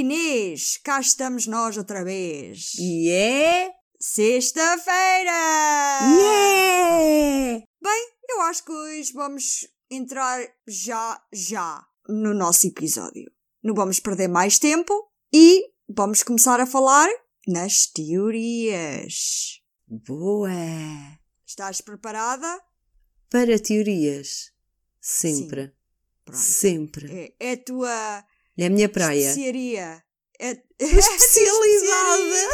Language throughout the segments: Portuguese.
Inês, cá estamos nós outra vez. E é. Sexta-feira! Yeah! Bem, eu acho que hoje vamos entrar já, já no nosso episódio. Não vamos perder mais tempo e vamos começar a falar nas teorias. Boa! Estás preparada? Para teorias. Sempre. Pronto. Sempre. É, é a tua É a minha praia. especiaria. É, é Especialidade!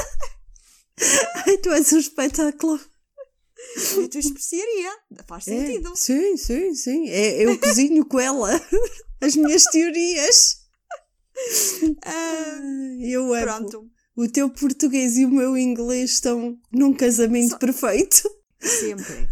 Ai, tu és um espetáculo. É a tua especiaria. Faz É, sentido. sim, sim, sim. É, eu cozinho com ela. As minhas teorias. Ah, Eu amo. pronto. O teu português e o meu inglês estão num casamento perfeito. Sempre.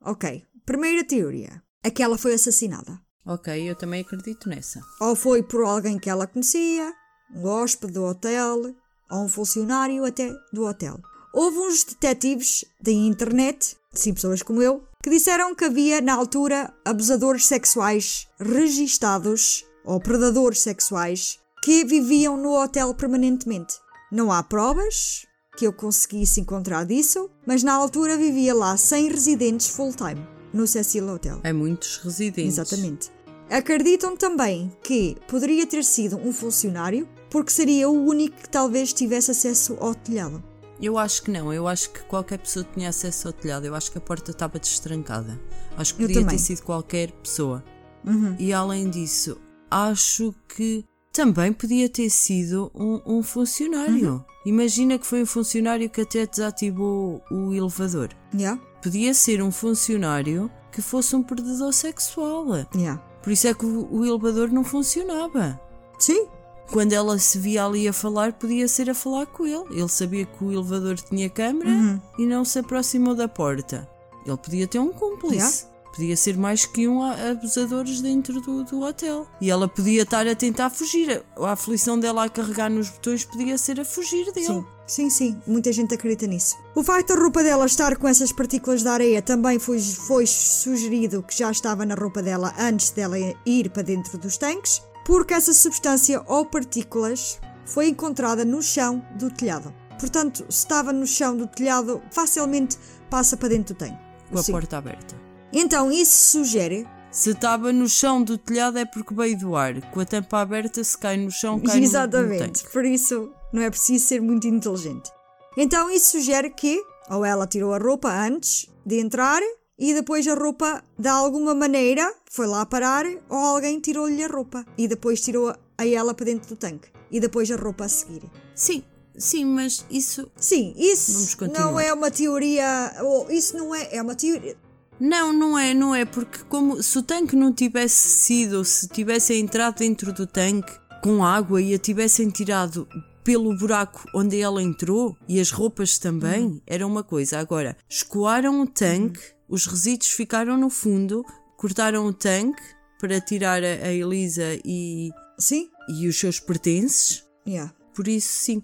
Ok. Primeira teoria. Aquela foi assassinada. Ok, eu também acredito nessa. Ou foi por alguém que ela conhecia, um hóspede do hotel, ou um funcionário até do hotel. Houve uns detetives da internet, sim pessoas como eu, que disseram que havia na altura abusadores sexuais registados ou predadores sexuais que viviam no hotel permanentemente. Não há provas que eu conseguisse encontrar disso, mas na altura vivia lá 100 residentes full-time no Cecil Hotel. É muitos residentes. Exatamente. Acreditam também que poderia ter sido um funcionário, porque seria o único que talvez tivesse acesso ao telhado. Eu acho que não, eu acho que qualquer pessoa tinha acesso ao telhado. Eu acho que a porta estava destrancada. Acho que Eu podia também. ter sido qualquer pessoa. Uhum. E além disso, acho que também podia ter sido um, um funcionário. Uhum. Imagina que foi um funcionário que até desativou o elevador. Yeah? Podia ser um funcionário que fosse um predador sexual. Yeah. Por isso é que o, o elevador não funcionava. Sim. Quando ela se via ali a falar, podia ser a falar com ele. Ele sabia que o elevador tinha câmara Uhum. e não se aproximou da porta. Ele podia ter um cúmplice. Podia ser mais que um abusadores dentro do, do hotel. E ela podia estar a tentar fugir. A aflição dela a carregar nos botões podia ser a fugir dele. Sim. Sim, sim. Muita gente acredita nisso. O facto da roupa dela estar com essas partículas de areia também foi, foi sugerido que já estava na roupa dela antes dela ir para dentro dos tanques, porque essa substância ou partículas foi encontrada no chão do telhado. Portanto, se estava no chão do telhado, facilmente passa para dentro do tanque. Com a Sim. porta aberta. Então, isso sugere Se estava no chão do telhado é porque veio do ar. Com a tampa aberta, se cai no chão, cai no- no, Exatamente. Por isso, não é preciso ser muito inteligente. Então, isso sugere que ou ela tirou a roupa antes de entrar e depois a roupa, de alguma maneira, foi lá parar ou alguém tirou-lhe a roupa e depois tirou a ela para dentro do tanque e depois a roupa a seguir. Sim, sim, mas isso Sim, isso não é uma teoria. Ou isso não é. É uma teoria. Não, não é, não é, porque como se o tanque não tivesse sido, se tivesse entrado dentro do tanque com água e a tivessem tirado pelo buraco onde ela entrou e as roupas também, era uma coisa. Agora, escoaram o tanque, os resíduos ficaram no fundo, cortaram o tanque para tirar a, a Elisa e, Sim? e os seus pertences, Yeah. por isso sim.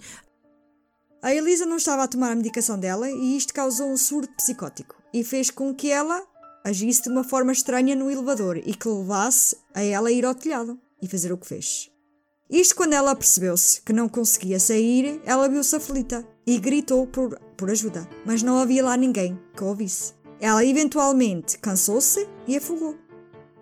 A Elisa não estava a tomar a medicação dela e isto causou um surto psicótico e fez com que ela agisse de uma forma estranha no elevador e que levasse a ela a ir ao telhado e fazer o que fez. Isto quando ela percebeu-se que não conseguia sair, ela viu-se aflita e gritou por, por ajuda, mas não havia lá ninguém que a ouvisse. Ela eventualmente cansou-se e afogou.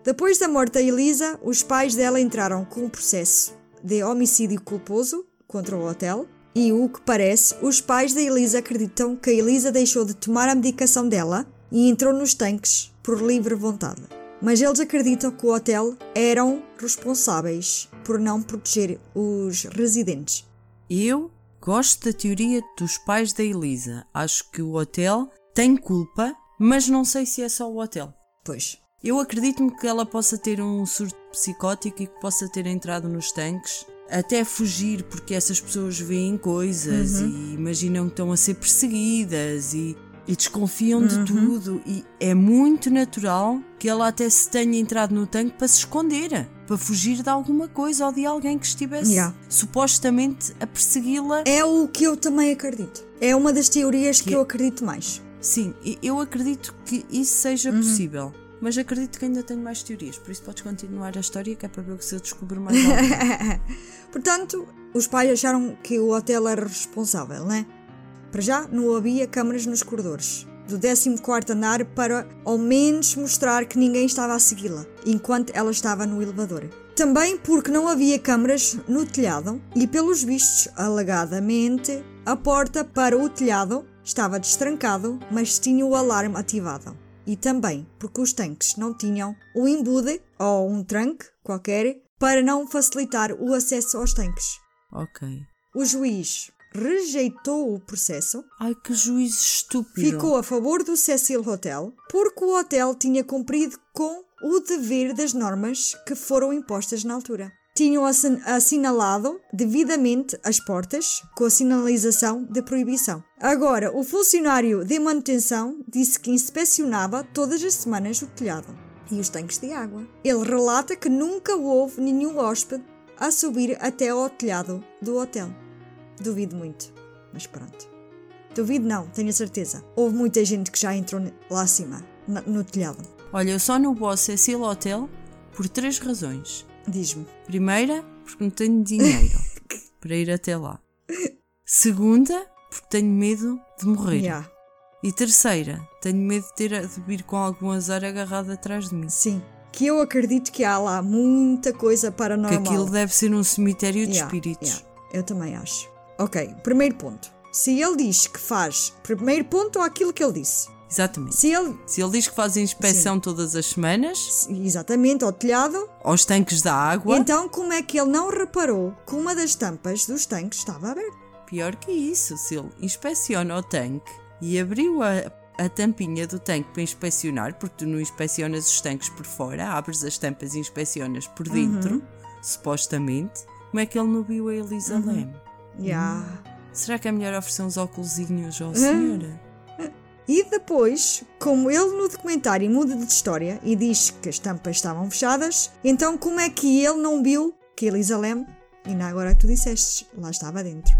Depois da morte da Elisa, os pais dela entraram com um processo de homicídio culposo contra o hotel e o que parece, os pais da Elisa acreditam que a Elisa deixou de tomar a medicação dela e entrou nos tanques por livre vontade. Mas eles acreditam que o hotel eram responsáveis por não proteger os residentes. Eu Gosto da teoria dos pais da Elisa. Acho que o hotel tem culpa, mas não sei se é só o hotel. Pois. Eu acredito-me que ela possa ter um surto psicótico e que possa ter entrado nos tanques até fugir porque essas pessoas veem coisas e imaginam que estão a ser perseguidas e, e desconfiam de tudo e é muito natural que ela até se tenha entrado no tanque para se esconder, para fugir de alguma coisa ou de alguém que estivesse Yeah. supostamente a persegui-la. É o que eu também acredito. É uma das teorias que, Que- eu acredito mais. Sim, eu acredito que isso seja Uhum. possível. Mas acredito que ainda tenho mais teorias, por isso podes continuar a história que é para ver se eu descubro mais algo. Portanto, os pais acharam que o hotel era responsável, né? Para já, não havia câmaras nos corredores. Do 14 andar para ao menos mostrar que ninguém estava a segui-la, enquanto ela estava no elevador. Também porque não havia câmaras no telhado e, pelos vistos, alegadamente, a porta para o telhado estava destrancado, mas tinha o alarme ativado. E também porque os tanques não tinham um embude ou um tranque qualquer para não facilitar o acesso aos tanques. ok. O juiz rejeitou o processo, Ai, que juiz estúpido. ficou a favor do Cecil Hotel porque o hotel tinha cumprido com o dever das normas que foram impostas na altura. Tinham assin- assinalado devidamente as portas com a sinalização de proibição. Agora, o funcionário de manutenção disse que inspecionava todas as semanas o telhado e os tanques de água. Ele relata que nunca houve nenhum hóspede a subir até ao telhado do hotel. Duvido muito, mas pronto. Duvido não, tenho a certeza. Houve muita gente que já entrou lá acima, no telhado. Olha, eu só não ao Cecil Hotel por três razões. Diz-me. Primeira, porque não tenho dinheiro para ir até lá. Segunda, porque tenho medo de morrer. Yeah, E terceira, tenho medo de ter de vir com algum azar agarrado atrás de mim. sim. Que eu acredito que há lá muita coisa Que paranormal. aquilo deve ser um cemitério de Yeah, espíritos. yeah, eu também acho. Ok, primeiro ponto. Se ele diz que faz primeiro ponto ou aquilo que ele disse. Exatamente. Se ele, Se ele diz que faz inspeção todas as semanas exatamente, ao telhado, aos tanques da água, então como é que ele não reparou que uma das tampas dos tanques estava aberta? pior que isso, se ele inspeciona o tanque e abriu a, a tampinha do tanque para inspecionar, porque tu não inspecionas os tanques por fora, abres as tampas e inspecionas por dentro, Uhum. supostamente, como é que ele não viu a Elisa Uhum. Leme? Yeah. Será que é melhor oferecer uns óculosinhos ao senhor? E depois, como ele no documentário muda de história e diz que as tampas estavam fechadas, então como é que ele não viu que Elisa Lam, e não agora que tu disseste, lá estava dentro?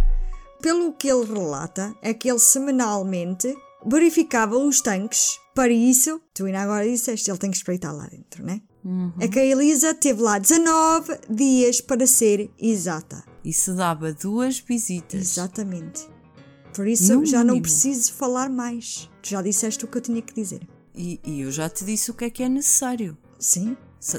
Pelo que ele relata, é que ele semanalmente verificava os tanques. Para isso, tu ainda agora disseste, ele tem que espreitar lá dentro, né? É que a Elisa teve lá 19 dias para ser exata. E se dava duas visitas. Exatamente. Por isso No já não mínimo. preciso falar mais. Tu já disseste o que eu tinha que dizer. E, e eu já te disse o que é que é necessário. Sim?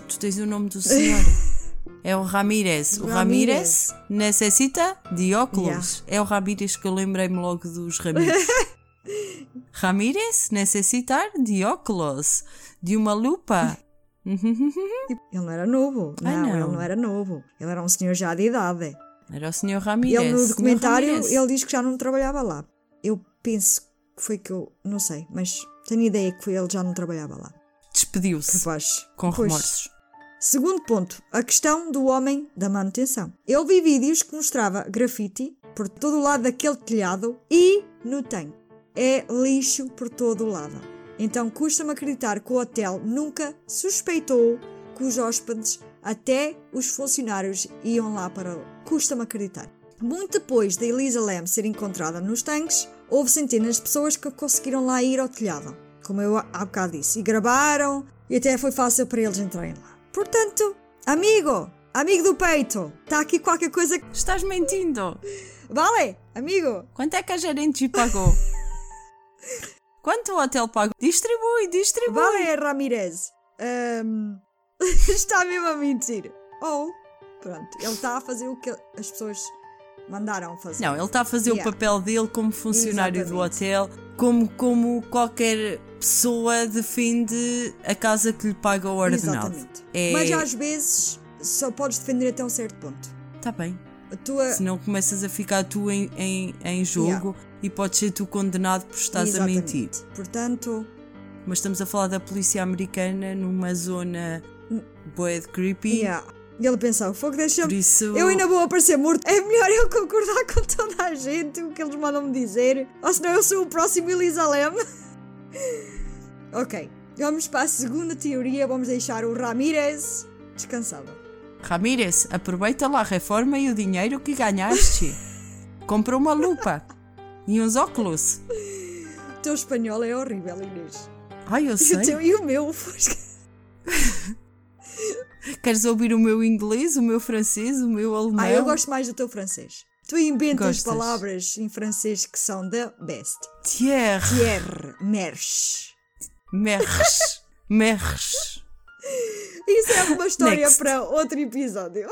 Tu tens o nome do senhor. É o Ramírez. O Ramírez. Necessita de óculos. É o Ramírez que eu lembrei-me logo dos Ramírez. Ramírez necessitar de óculos. De uma lupa. Ele não era novo. Não, não. ele não era novo. Ele era um senhor já de idade. Era o senhor Ramírez. ele no documentário, ele diz que já não trabalhava lá. Eu penso que foi que eu... Não sei, mas tenho ideia que foi ele já não trabalhava lá. Despediu-se. Capaz. Com Pois. remorsos. Segundo ponto, a questão do homem da manutenção. Eu vi vídeos que mostrava grafite por todo o lado daquele telhado e no tanque. É lixo por todo o lado. Então custa-me acreditar que o hotel nunca suspeitou que os hóspedes, até os funcionários, iam lá para. Custa-me acreditar. Muito depois da Elisa Lam ser encontrada nos tanques, houve centenas de pessoas que conseguiram lá ir ao telhado, como eu há bocado disse, e gravaram, e até foi fácil para eles entrarem lá. Portanto, amigo, amigo do peito, está aqui qualquer coisa que. Estás mentindo. Vale, amigo! Quanto é que a gerente pagou? Quanto o hotel pagou? Distribui, distribui. Vale, Ramirez! Ahm, está mesmo a mentir. Ou, pronto, ele está a fazer o que as pessoas mandaram fazer. Não, ele está a fazer Yeah. o papel dele como funcionário do Exatamente. hotel, como, como qualquer pessoa defende a casa que lhe paga o ordenado. Exatamente. É... Mas às vezes só podes defender até um certo ponto. Está bem. A tua. Senão começas a ficar tu em, em, em jogo e podes ser tu condenado por estás a mentir. Exatamente. Portanto, Mas estamos a falar da polícia americana numa zona boa de creepy. yeah. E ele pensou, fogo deixa Por isso. Eu ainda vou aparecer morto. É melhor eu concordar com toda a gente o que eles mandam-me dizer. Ou senão eu sou o próximo Elisa Lem. ok. Vamos para a segunda teoria. Vamos deixar o Ramírez descansado. Ramírez, aproveita lá a reforma e o dinheiro que ganhaste. Compra uma lupa e uns óculos. O teu espanhol é horrível, Inês. Ai, eu E o, sei. teu, e o meu? Fosca. Queres ouvir o meu inglês, o meu francês, o meu alemão? Ah, eu gosto mais do teu francês. Tu inventas Gostas? palavras em francês que são the best. Thierry, Pierre, merch. Merch, Merch. Isso é uma história Next. para outro episódio.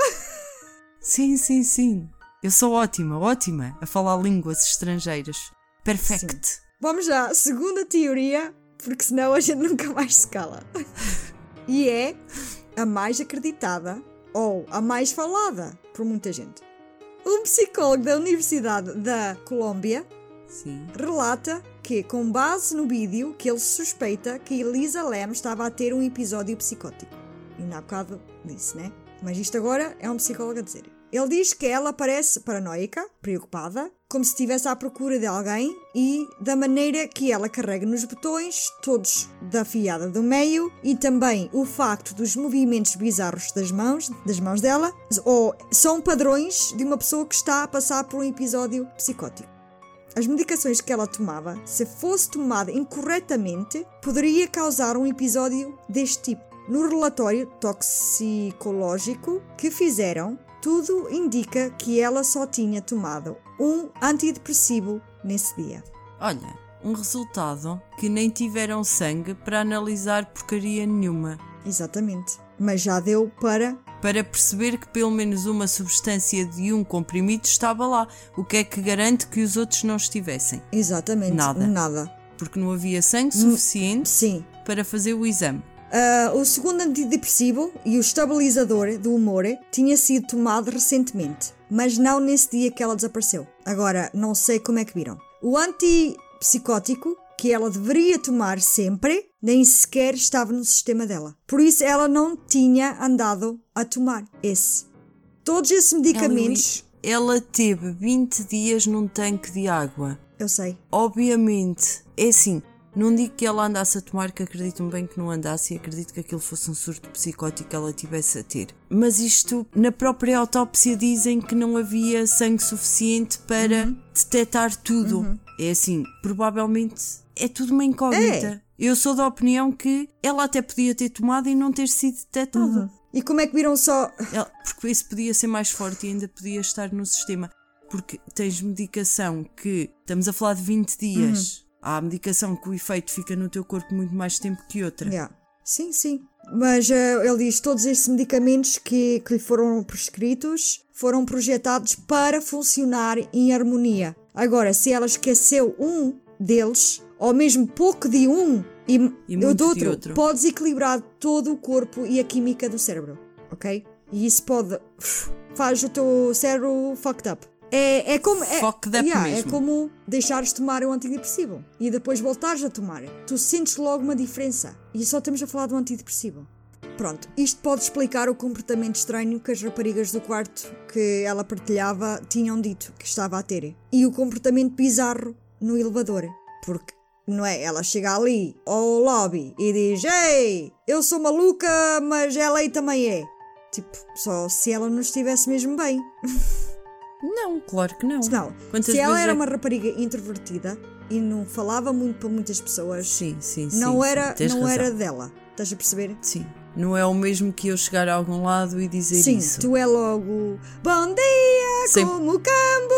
Sim, sim, sim. Eu sou ótima, ótima a falar línguas estrangeiras. Perfect. Vamos lá, segunda teoria, porque senão a gente nunca mais se cala. E é a mais acreditada ou a mais falada por muita gente. Um psicólogo da Universidade da Colômbia Sim. relata que, com base no vídeo, que ele suspeita que Elisa Lam estava a ter um episódio psicótico. Ainda há bocado disse, né? Mas isto agora é um psicólogo a dizer. Ele diz que ela parece paranoica, preocupada, como se estivesse à procura de alguém e da maneira que ela carrega nos botões, todos da fiada do meio, e também o facto dos movimentos bizarros das mãos, das mãos dela, ou são padrões de uma pessoa que está a passar por um episódio psicótico. As medicações que ela tomava, se fosse tomada incorretamente, poderia causar um episódio deste tipo. No relatório toxicológico que fizeram, tudo indica que ela só tinha tomado um antidepressivo nesse dia. Olha, um resultado que nem tiveram sangue para analisar porcaria nenhuma. Exatamente. Mas já deu para. Para perceber que pelo menos uma substância de um comprimido estava lá, o que é que garante que os outros não estivessem? Exatamente. Nada. Nada. Porque não havia sangue suficiente Sim. para fazer o exame. Ah, o segundo antidepressivo e o estabilizador do humor tinha sido tomado recentemente, mas não nesse dia que ela desapareceu. Agora, não sei como é que viram. O antipsicótico, que ela deveria tomar sempre, nem sequer estava no sistema dela. Por isso, ela não tinha andado a tomar esse. Todos esses medicamentos. Ela teve 20 dias num tanque de água. Eu sei. Obviamente, é assim, não digo que ela andasse a tomar, que acredito-me bem que não andasse e acredito que aquilo fosse um surto psicótico que ela tivesse a ter. Mas isto, na própria autópsia, dizem que não havia sangue suficiente para detectar tudo. É assim, provavelmente é tudo uma incógnita. Eu sou da opinião que ela até podia ter tomado e não ter sido detectada. E como é que viram só. Ela- porque isso podia ser mais forte e ainda podia estar no sistema. Porque tens medicação que estamos a falar de 20 dias. Há medicação que o efeito fica no teu corpo muito mais tempo que outra. Yeah. Sim, sim. Mas eh, ele diz todos estes medicamentos que, que lhe foram prescritos foram projetados para funcionar em harmonia. Agora, se ela esqueceu um deles, ou mesmo pouco de um e, E do de outro, outro. pode desequilibrar todo o corpo e a química do cérebro, ok? E isso pode. faz o teu cérebro fucked up. É, é como. É, Fucked up yeah, é mesmo. como deixares de tomar um antidepressivo e depois voltares a tomar. Tu sentes logo uma diferença. E só estamos a falar um antidepressivo. Pronto, isto pode explicar o comportamento estranho que as raparigas do quarto que ela partilhava tinham dito que estava a ter. E o comportamento bizarro no elevador. Porque, não é? Ela chega ali ao lobby e diz: Ei, eu sou maluca, mas ela aí também é. Tipo, só se ela não estivesse mesmo bem. Não, claro que não. Não, Quantas se ela era é- uma rapariga introvertida e não falava muito para muitas pessoas, Sim, sim, sim. não sim, era, tens não razão. era dela. Estás a perceber? Sim. Não é o mesmo que eu chegar a algum lado e dizer Sim, isso. tu é logo Bom dia, Sim. como o campo,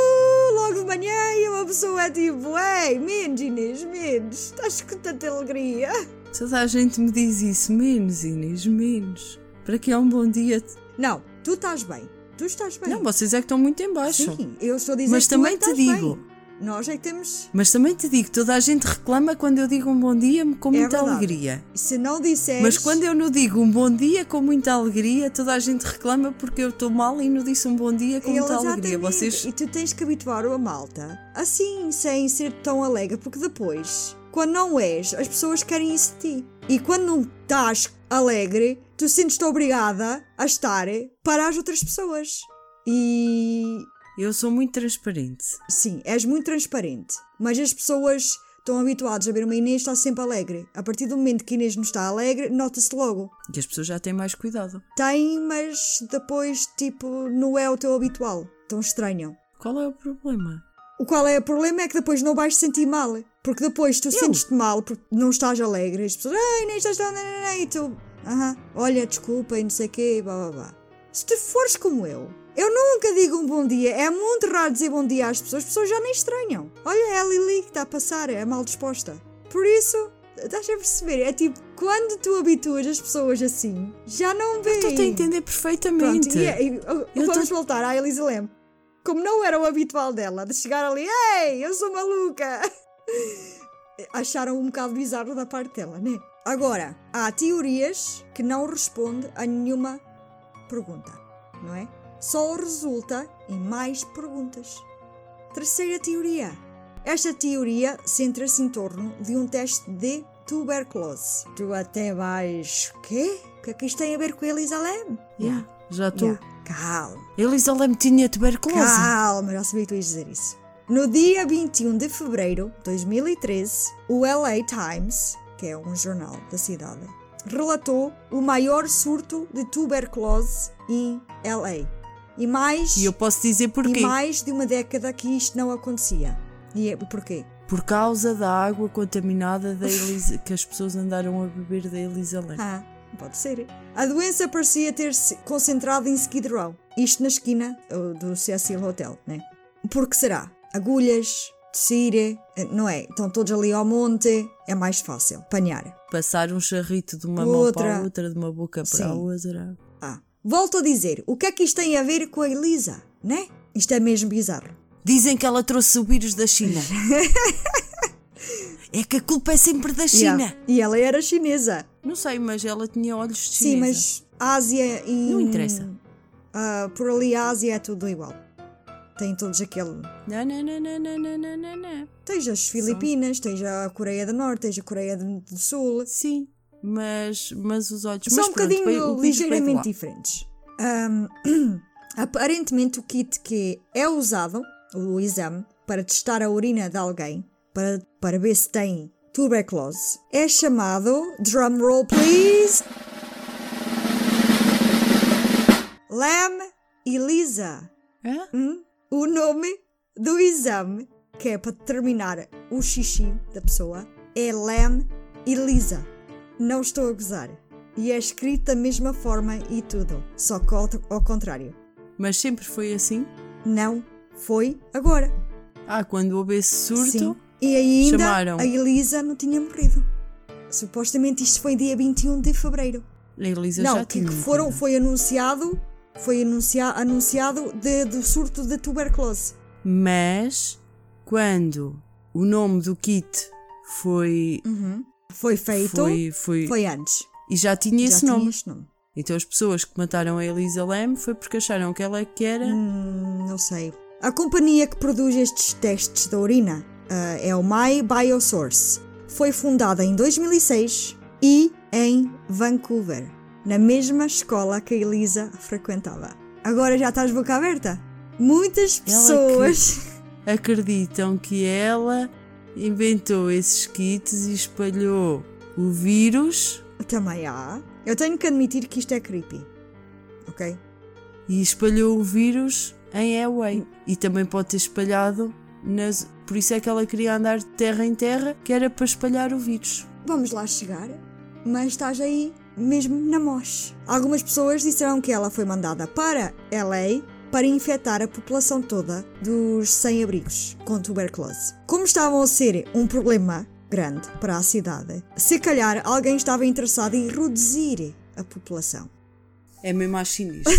logo de manhã e uma pessoa é tipo Ei, menos Inês, menos, estás com tanta alegria. Toda a gente me diz isso. Menos, Inês, menos. Para que é um bom dia. Não, tu estás bem, tu estás bem. Não, vocês é que estão muito em baixo. Sim, eu estou a dizer Mas que tu também é que te digo, bem. Nós é que temos. Mas também te digo, toda a gente reclama quando eu digo um bom dia com É muita verdade. alegria. Se não disseres. Mas quando eu não digo um bom dia com muita alegria, toda a gente reclama porque eu estou mal e não disse um bom dia com muita alegria. Vocês. E tu tens que habituar a malta assim, sem ser tão alegre, porque depois, quando não és, as pessoas querem isso de ti. E quando não estás alegre, tu sentes-te obrigada a estar para as outras pessoas. E Eu sou muito transparente. sim, és muito transparente. Mas as pessoas estão habituadas a ver uma Inês estar sempre alegre. A partir do momento que a Inês não está alegre, nota-se logo. E as pessoas já têm mais cuidado. Tem, mas depois, tipo, não é o teu habitual. Tão estranham. Qual é o problema? O qual é o problema é que depois não vais sentir mal. Porque depois tu sentes-te mal porque não estás alegre. As pessoas, ai, nem estás tão. E tu, aham, olha, desculpa e não sei o quê, blá blá blá. Se tu fores como eu, eu nunca digo um bom dia. É muito raro dizer bom dia às pessoas. As pessoas já nem estranham. Olha, é a Lili que está a passar, é mal disposta. Por isso, estás a perceber? É tipo, quando tu habituas as pessoas assim, já não vêem. Estou a entender perfeitamente. Pronto, e, é- e, vamos tô- voltar à Elisa Lem. Como não era o habitual dela, de chegar ali, ei, eu sou maluca. Acharam um bocado bizarro da parte dela, né? Agora, há teorias que não respondem a nenhuma pergunta, não é? Só resulta em mais perguntas. Terceira teoria. Esta teoria centra-se em torno de um teste de tuberculose. Tu até vais. Quê? O que é que isto tem a ver com a Elisa Lem? Yeah, já estou. Yeah. Calma, Elisa Leme tinha tuberculose. calma, já sabia que tu ias dizer isso. No dia 21 de fevereiro de 2013, o LA Times, que é um jornal da cidade, relatou o maior surto de tuberculose em LA. E mais, E eu posso dizer porquê. e mais de uma década que isto não acontecia. E é- porquê? Por causa da água contaminada da Elisa, que as pessoas andaram a beber da Elisa Leme. Ah, pode ser. A doença parecia ter-se concentrado em Skid Row. Isto na esquina uh, do Cecil Hotel, né? Por que será? Agulhas, tecir, eh, não é? Estão todos ali ao monte, é mais fácil apanhar. Passar um charrito de uma mão para Outra. outra, de uma boca para a Sim. outra. Ah, volto a dizer, o que é que isto tem a ver com a Elisa, né? Isto é mesmo bizarro. Dizem que ela trouxe o vírus da China. é que a culpa é sempre da China. Yeah. E ela era chinesa. Não sei, mas ela tinha olhos de Sim, chinesa. mas Ásia e. Não interessa. ah, por ali, a Ásia é tudo igual tem todos aquele. Não, não, não, não, não, não, não, não. Tens as Filipinas, tenha tens a Coreia do Norte, tens a Coreia do Sul. Sim, mas, mas os olhos são mas, um bocadinho ligeiramente diferentes. Um, aparentemente, o kit que é usado, o exame, para testar a urina de alguém, para, para ver se tem tuberculose, é chamado. Drumroll, please! Lam Elisa. Hã? Hum? O nome do exame, que é para determinar o xixi da pessoa, é Lam Elisa. Não estou a gozar. E é escrito da mesma forma e tudo, só que ao, ao contrário. Mas sempre foi assim? Não foi agora. Ah, quando houve esse surto... Sim. E ainda chamaram. a Elisa não tinha morrido. Supostamente isto foi dia 21 de fevereiro. A Elisa não, já que, tinha que foram, foi anunciado, foi anuncia, anunciado de, do surto de tuberculose. Mas, quando o nome do kit foi... Foi feito, Foi, foi, foi antes. E já tinha Já esse tinha nome. este nome. Então as pessoas que mataram a Elisa Lam foi porque acharam que ela é que era... Hum, não sei. A companhia que produz estes testes da urina ah, é o My Biosource. Foi fundada em 2006 e em Vancouver, na mesma escola que a Elisa frequentava. Agora já estás boca aberta? Muitas pessoas. acreditam que ela inventou esses kits e espalhou o vírus Também há. Eu tenho que admitir que isto é creepy. Ok? e espalhou o vírus em Away. E também pode ter espalhado nas. Por isso é que ela queria andar de terra em terra, que era para espalhar o vírus. Vamos lá chegar, mas estás aí mesmo na moche. Algumas pessoas disseram que ela foi mandada para LA para infectar a população toda dos sem-abrigos com tuberculose. Como estavam a ser um problema grande para a cidade, se calhar alguém estava interessado em reduzir a população. É mesmo à chinês.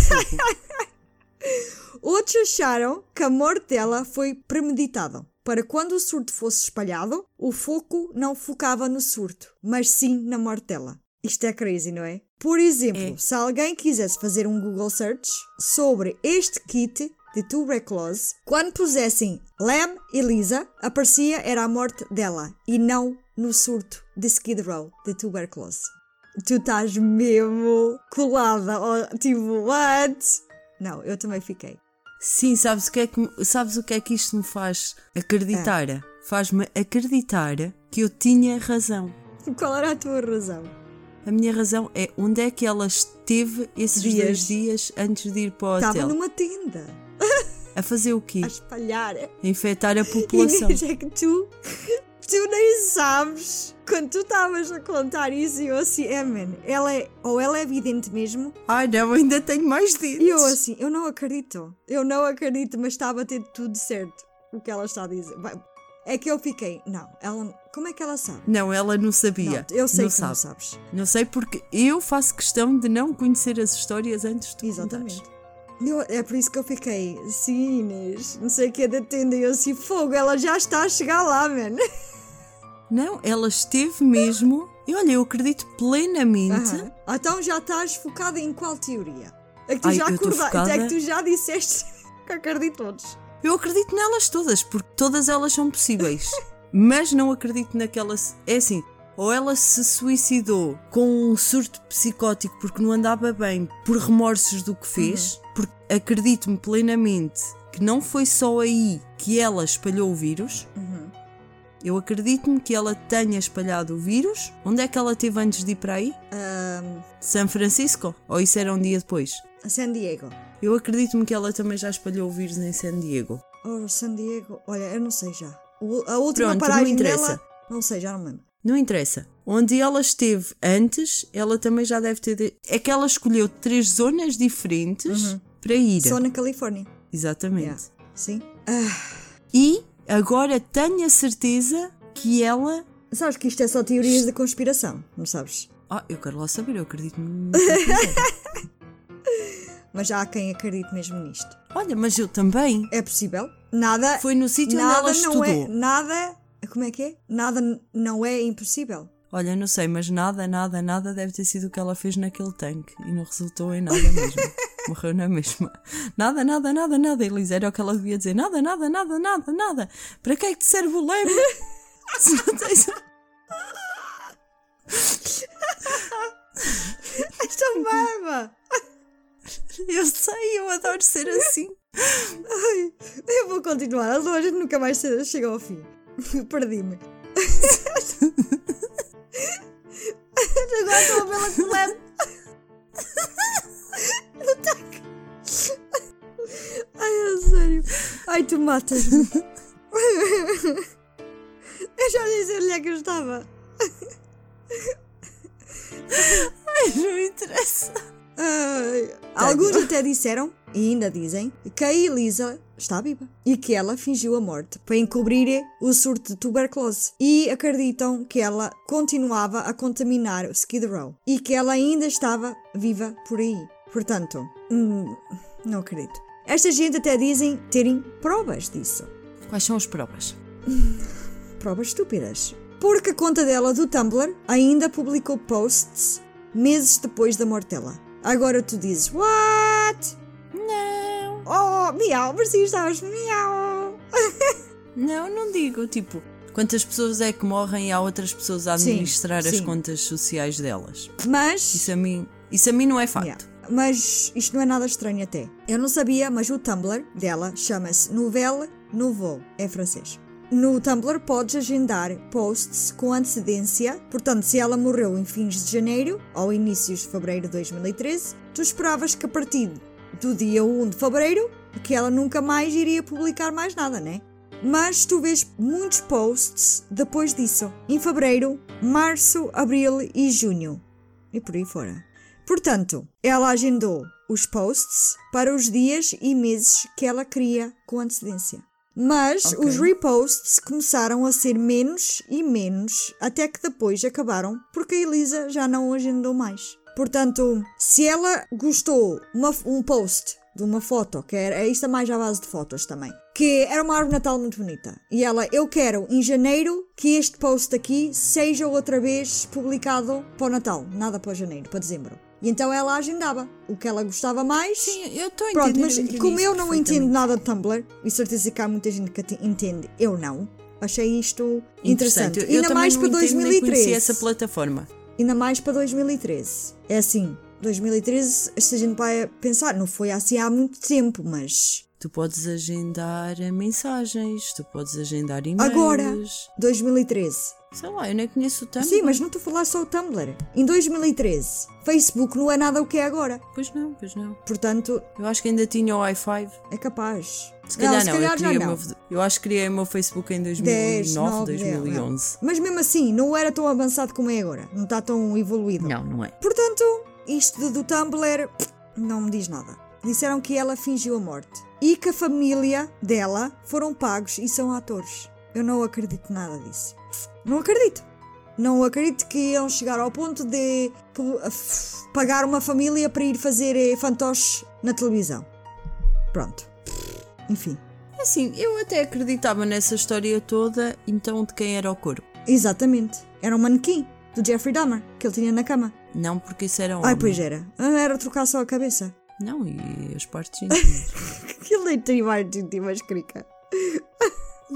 Outros acharam que a morte dela foi premeditada. para quando o surto fosse espalhado, o foco não focava no surto, mas sim na morte dela. Isto é crazy, não é? Por exemplo, É. se alguém quisesse fazer um Google search sobre este kit de tuberculose, quando pusessem Lam e Lisa, aparecia era a morte dela e não no surto de Skid Row de tuberculose. Tu estás mesmo colada, ó, tipo, what? Não, eu também fiquei. Sim, sabes o que é que, sabes o que, é que isto me faz acreditar? É. Faz-me acreditar que eu tinha razão. Qual era a tua razão? A minha razão é onde é que ela esteve esses Dias. dois dias antes de ir para o Estava hotel? numa tenda A fazer o quê? a espalhar. A infectar a população. Inês, é que tu, tu nem sabes. Quando tu estavas a contar isso, eu assim, é, man, ela é, ou ela é evidente mesmo, Ai não, ainda tenho mais dentes. e eu assim, eu não acredito. Eu não acredito, mas estava a ter tudo certo o que ela está a dizer. Vai, É que eu fiquei, não, ela, como é que ela sabe? Não, ela não sabia. Não, eu sei não que sabe. não sabes. Não sei porque eu faço questão de não conhecer as histórias antes de tu Exatamente. contares. Eu- é por isso que eu fiquei, sim, Inês, não sei o que é da tenda. E eu assim, fogo, ela já está a chegar lá, man. Não, ela esteve mesmo. E olha, eu acredito plenamente. Aham. Então já estás focada em qual teoria? É que tu Ai, já acordaste, é que tu já disseste que acredito todos. Eu acredito nelas todas, porque todas elas são possíveis. Mas não acredito naquela. É assim, ou ela se suicidou com um surto psicótico porque não andava bem por remorsos do que fez, porque acredito-me plenamente que não foi só aí que ela espalhou o vírus. Eu acredito-me que ela tenha espalhado o vírus. Onde é que ela teve antes de ir para aí? Ahm, São Francisco? Ou isso era um dia depois? San Diego. Eu acredito-me que ela também já espalhou o vírus em San Diego. Oh, San Diego. Olha, eu não sei já. A última Pronto, não paragem interessa. dela. Não sei, já não me lembro. Não interessa. Onde ela esteve antes, ela também já deve ter. de- É que ela escolheu três zonas diferentes para ir. Só na Califórnia. Exatamente. Yeah. Sim. Ah, E agora tenho a certeza que ela. sabes que isto é só teorias de conspiração, não sabes? Ah, eu quero lá saber, eu acredito. Mas já há quem acredite mesmo nisto. Olha, mas eu também. É possível? Nada. Foi no sítio onde nada ela não estudou. é. Nada. Como é que é? Nada não é impossível. Olha, não sei, mas nada, nada, nada deve ter sido o que ela fez naquele tanque e não resultou em nada mesmo. Morreu na mesma. Nada, nada, nada, nada, Elisa. Era o que ela devia dizer. Nada, nada, nada, nada, nada. Para que é que te serve o leme? Se não tens. Esta barba! Eu sei, eu adoro ser assim. Ai, eu vou continuar. As lojas nunca mais che- chegam ao fim. Perdi-me. Agora estou a vê-la leve. No tanque. Ai, é sério. Ai, tu matas-me. Eu já onde é que eu estava. Não interessa. Ai, alguns até disseram, e ainda dizem, que a Elisa está viva e que ela fingiu a morte para encobrir o surto de tuberculose. E acreditam que ela continuava a contaminar o Skid Row e que ela ainda estava viva por aí. Portanto, hum, não acredito. Esta gente até dizem terem provas disso. Quais são as provas? Provas estúpidas. Porque a conta dela do Tumblr ainda publicou posts meses depois da morte dela. Agora tu dizes, what? Não. Oh, miau, que estavas miau. Não, não digo. Tipo, quantas pessoas é que morrem e há outras pessoas a Sim, administrar as sim. contas sociais delas? Mas, Isso a mim, isso a mim não é facto. Yeah. mas isto não é nada estranho até. Eu não sabia, mas o Tumblr dela chama-se Nouvelle Nouveau, é francês. No Tumblr podes agendar posts com antecedência, portanto, se ela morreu em fins de janeiro ou inícios de fevereiro de 2013, tu esperavas que a partir do dia 1 de fevereiro que ela nunca mais iria publicar mais nada, né? Mas tu vês muitos posts depois disso, em fevereiro, março, abril e junho, e por aí fora. Portanto, ela agendou os posts para os dias e meses que ela queria com antecedência. Mas Ok. os reposts começaram a ser menos e menos até que depois acabaram porque a Elisa já não agendou mais. Portanto, se ela gostou uma- um post de uma foto, que era isto é mais à base de fotos também, que era uma árvore de Natal muito bonita. E ela, eu quero em janeiro que este post aqui seja outra vez publicado para o Natal, nada para janeiro, para dezembro. E então ela agendava o que ela gostava mais. Sim, eu estou a Pronto, mas eu como eu não entendo nada de Tumblr, e certeza que há muita gente que te- entende, eu não. Achei isto interessante. Eu Ainda mais não para entendo, nem 2013. conhecia essa plataforma. Ainda mais para 2013. É assim, 2013, se a gente vai pensar, não foi assim há muito tempo, mas Tu podes agendar mensagens, tu podes agendar e-mails. agora, 2013. Sei lá, eu nem conheço tanto. Sim, mas não estou a falar só o Tumblr. Em 2013, Facebook não é nada o que é agora. Pois não, pois não. Portanto, Eu acho que ainda tinha o i5. é capaz. Se calhar não, se calhar eu, não. o meu, eu acho que criei o meu Facebook em 10, 2009, 9, 2011. Mas mesmo assim, não era tão avançado como é agora. Não está tão evoluído. Não, não é. Portanto, isto do Tumblr não me diz nada. Disseram que ela fingiu a morte e que a família dela foram pagos e são atores. Eu não acredito nada disso. Não acredito. Não acredito que iam chegar ao ponto de pagar uma família para ir fazer eh, fantoches na televisão. Pronto. Enfim. Assim, eu até acreditava nessa história toda, então de quem era o corpo? Exatamente. Era um manequim do Jeffrey Dahmer que ele tinha na cama. Não, porque isso era homem. Ai, pois era. Ah, Era trocar só a cabeça. Não, e as partes íntimas. Aquilo nem tem mais mais crica.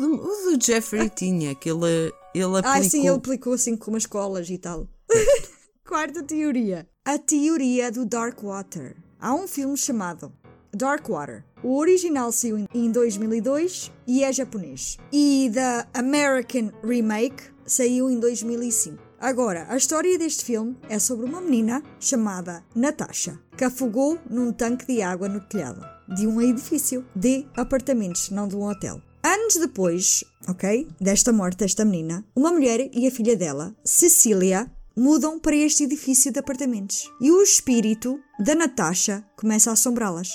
O, do, Jeffrey tinha, que ele, ele aplicou... Ai, sim, ele aplicou assim com umas colas e tal. Quarta teoria. A teoria do Dark Water. Há um filme chamado Dark Water. O original saiu em- em 2002 e é japonês. E da American Remake saiu em 2005. Agora, a história deste filme é sobre uma menina chamada Natasha que afogou num tanque de água no telhado de um edifício de apartamentos, não de um hotel. Anos depois, ok, desta morte desta menina, uma mulher e a filha dela, Cecília, mudam para este edifício de apartamentos e o espírito da Natasha começa a assombrá-las.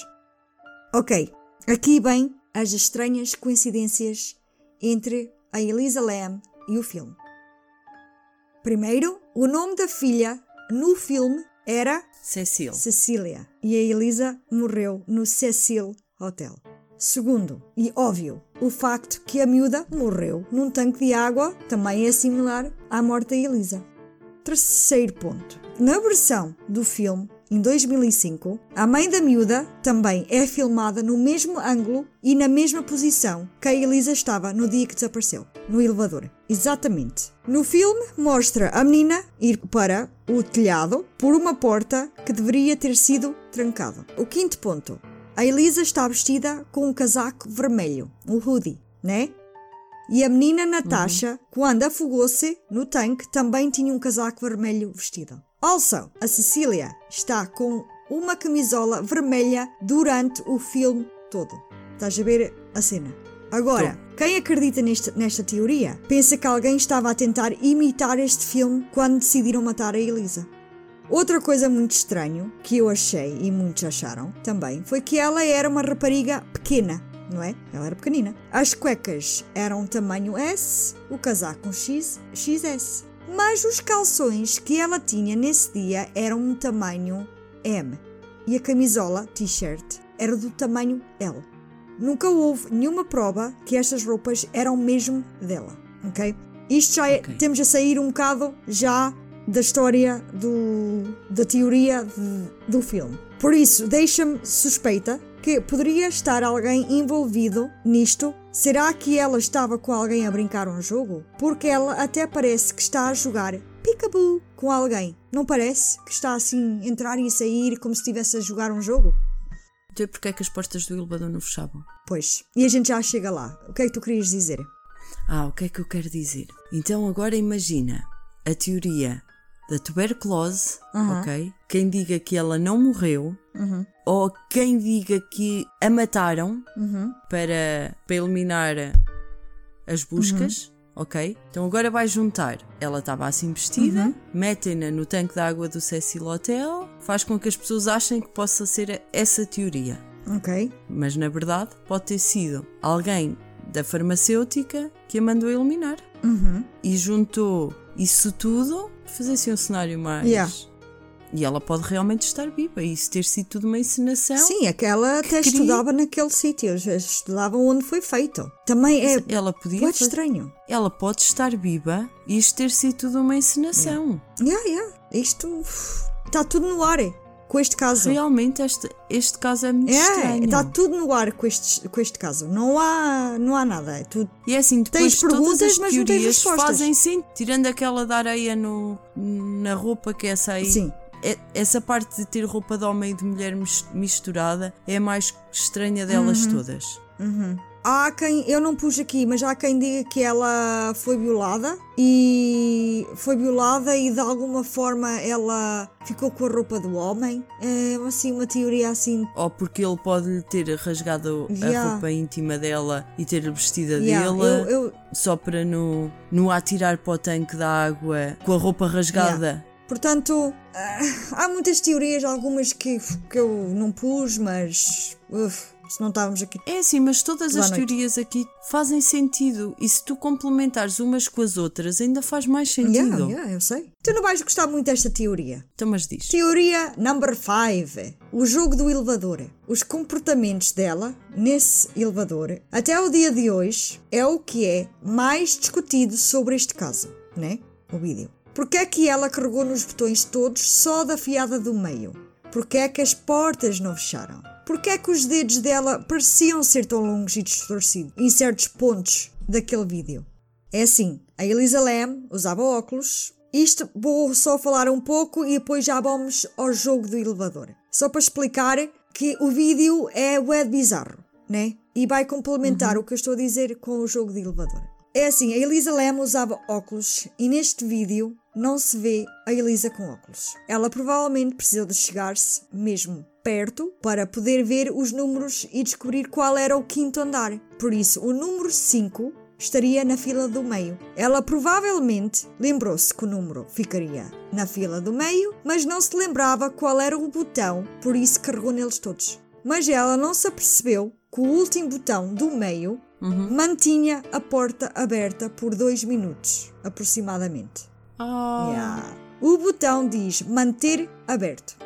Ok, aqui vem as estranhas coincidências entre a Elisa Lam e o filme. Primeiro, o nome da filha no filme era Cecil. Cecília e a Elisa morreu no Cecil Hotel. Segundo, e óbvio, o facto que a miúda morreu num tanque de água também é similar à morte da Elisa. Terceiro ponto. Na versão do filme, em 2005, a mãe da miúda também é filmada no mesmo ângulo e na mesma posição que a Elisa estava no dia que desapareceu, no elevador. Exatamente. No filme, mostra a menina ir para o telhado por uma porta que deveria ter sido trancada. O quinto ponto. A Elisa está vestida com um casaco vermelho, um hoodie, né? E a menina Natasha, quando afogou-se no tanque, também tinha um casaco vermelho vestido. Also, a Cecília está com uma camisola vermelha durante o filme todo. Estás a ver a cena? Agora, quem acredita nesta, nesta teoria pensa que alguém estava a tentar imitar este filme quando decidiram matar a Elisa. Outra coisa muito estranho que eu achei e muitos acharam também foi que ela era uma rapariga pequena, não é? Ela era pequenina. As cuecas eram tamanho S, o casaco X, XS. Mas os calções que ela tinha nesse dia eram um tamanho M e a camisola, t-shirt, era do tamanho L. Nunca houve nenhuma prova que estas roupas eram mesmo dela, ok? Isto já é, Ok. temos a sair um bocado já da história do, da teoria de- do filme. Por isso, deixa-me suspeita que poderia estar alguém envolvido nisto. Será que ela estava com alguém a brincar um jogo? Porque ela até parece que está a jogar peekaboo com alguém. Não parece que está assim a entrar e a sair como se estivesse a jogar um jogo? Então porque é que as portas do elevador não fechavam? Pois. E a gente já chega lá. O que é que tu querias dizer? Ah, o que é que eu quero dizer? Então agora imagina a teoria da tuberculose, Uhum. ok? Quem diga que ela não morreu, ou quem diga que a mataram Uhum. para, para eliminar as buscas, Uhum. ok? Então agora vai juntar. Ela estava assim vestida, Uhum. metem-na no tanque de água do Cecil Hotel, faz com que as pessoas achem que possa ser essa teoria. Ok. Mas na verdade pode ter sido alguém da farmacêutica que a mandou eliminar. Uhum. E juntou isso tudo, fazer assim um cenário mais. Yeah. E ela pode realmente estar viva e isso ter sido tudo uma encenação. Sim, aquela até queria- estudava naquele sítio, já estudava onde foi feito. Também é Ela podia. muito fazer- estranho. Ela pode estar viva e isto ter sido tudo uma encenação. Yeah, yeah. Isto está tudo no ar é, com este caso. Realmente este, este caso é muito É, estranho. está tudo no ar com este, com este caso. Não há, não há nada. É tudo. E é assim, depois Tens todas perguntas, as mas não tens respostas. fazem sim, tirando aquela da areia no, na roupa que é essa aí. Sim. É- Essa parte de ter roupa de homem e de mulher mis- misturada é a mais estranha delas Uhum. todas. Há quem, eu não pus aqui, mas há quem diga que ela foi violada e foi violada e de alguma forma ela ficou com a roupa do homem. É assim uma teoria assim. Ou porque ele pode lhe ter rasgado a Yeah. roupa íntima dela e ter vestida Yeah, dele eu, eu, só para no, no atirar para o tanque da água com a roupa rasgada. portanto, ah, há muitas teorias, algumas que, que eu não pus, mas uf, se não estávamos aqui. É assim, mas todas as noite. teorias aqui fazem sentido. E se tu complementares umas com as outras, ainda faz mais sentido. Yeah, yeah, eu sei. Tu não vais gostar muito desta teoria. Então, mas diz. Teoria number 5. O jogo do elevador. Os comportamentos dela nesse elevador, até o dia de hoje, é o que é mais discutido sobre este caso, né? O vídeo. Porque é que ela carregou nos botões todos só da fiada do meio? Porque é que as portas não fecharam? Porque é que os dedos dela pareciam ser tão longos e distorcidos em certos pontos daquele vídeo? É assim, a Elisa Lam usava óculos. Isto vou só falar um pouco e depois já vamos ao jogo do elevador. Só para explicar que o vídeo é web bizarro, né? E vai complementar o que eu estou a dizer com o jogo de elevador. É assim, a Elisa Lam usava óculos e neste vídeo não se vê a Elisa com óculos. Ela provavelmente precisou de chegar-se mesmo perto para poder ver os números e descobrir qual era o quinto andar. Por isso, o número 5 estaria na fila do meio. Ela provavelmente lembrou-se que o número ficaria na fila do meio, mas não se lembrava qual era o botão, por isso carregou neles todos. Mas ela não se apercebeu que o último botão do meio mantinha a porta aberta por dois minutos, aproximadamente. Ah, Yeah. O botão diz manter aberto.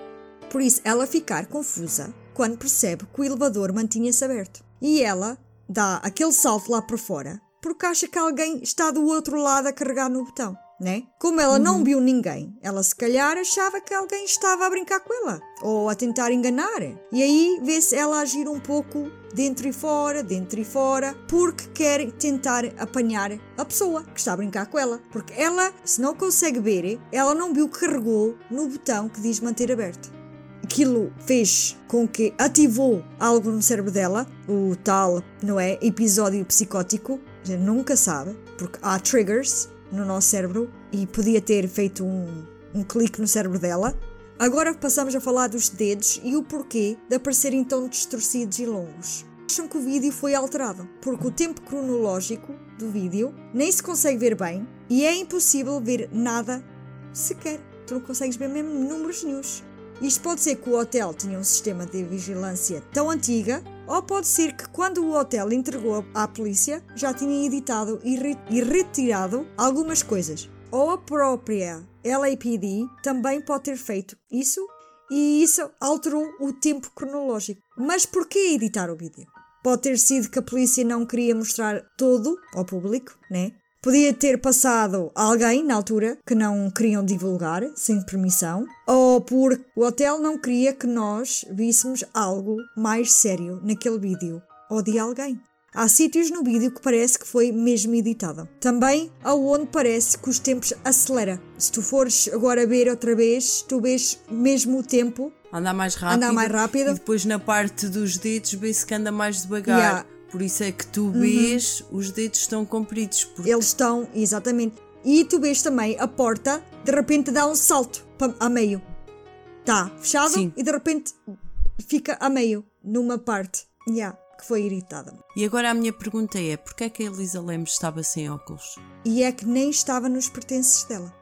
Por isso, ela ficar confusa quando percebe que o elevador mantinha-se aberto. E ela dá aquele salto lá para fora porque acha que alguém está do outro lado a carregar no botão, né? Como ela não viu ninguém, ela se calhar achava que alguém estava a brincar com ela ou a tentar enganar. E aí vê-se ela agir um pouco dentro e fora, dentro e fora, porque quer tentar apanhar a pessoa que está a brincar com ela. Porque ela, se não consegue ver, ela não viu que carregou no botão que diz manter aberto. Aquilo fez com que ativou algo no cérebro dela, o tal, não é, episódio psicótico. A gente nunca sabe, porque há triggers no nosso cérebro e podia ter feito um, um clique no cérebro dela. Agora passamos a falar dos dedos e o porquê de aparecerem tão distorcidos e longos. Acham que o vídeo foi alterado, porque o tempo cronológico do vídeo nem se consegue ver bem e é impossível ver nada sequer. Tu não consegues ver mesmo números nenhums. Isto pode ser que o hotel tinha um sistema de vigilância tão antiga, ou pode ser que quando o hotel entregou à polícia já tinha editado e, re- e retirado algumas coisas. Ou a própria LAPD também pode ter feito isso e isso alterou o tempo cronológico. Mas porquê editar o vídeo? Pode ter sido que a polícia não queria mostrar todo ao público, né? Podia ter passado alguém na altura que não queriam divulgar sem permissão, ou porque o hotel não queria que nós víssemos algo mais sério naquele vídeo, ou de alguém. Há sítios no vídeo que parece que foi mesmo editado. Também aonde parece que os tempos acelera. Se tu fores agora ver outra vez, tu vês mesmo o tempo andar mais rápido. Andar mais rápido. E depois na parte dos dedos vê-se que anda mais devagar. Yeah. Uhum. Por isso é que tu vês os dedos estão compridos. Porque Eles estão, exatamente. E tu vês também a porta, de repente dá um salto a meio. Está fechado Sim. e de repente fica a meio, numa parte. Yeah, que foi irritada. E agora a minha pergunta é: porquê é que a Elisa Lemos estava sem óculos? E é que nem estava nos pertences dela.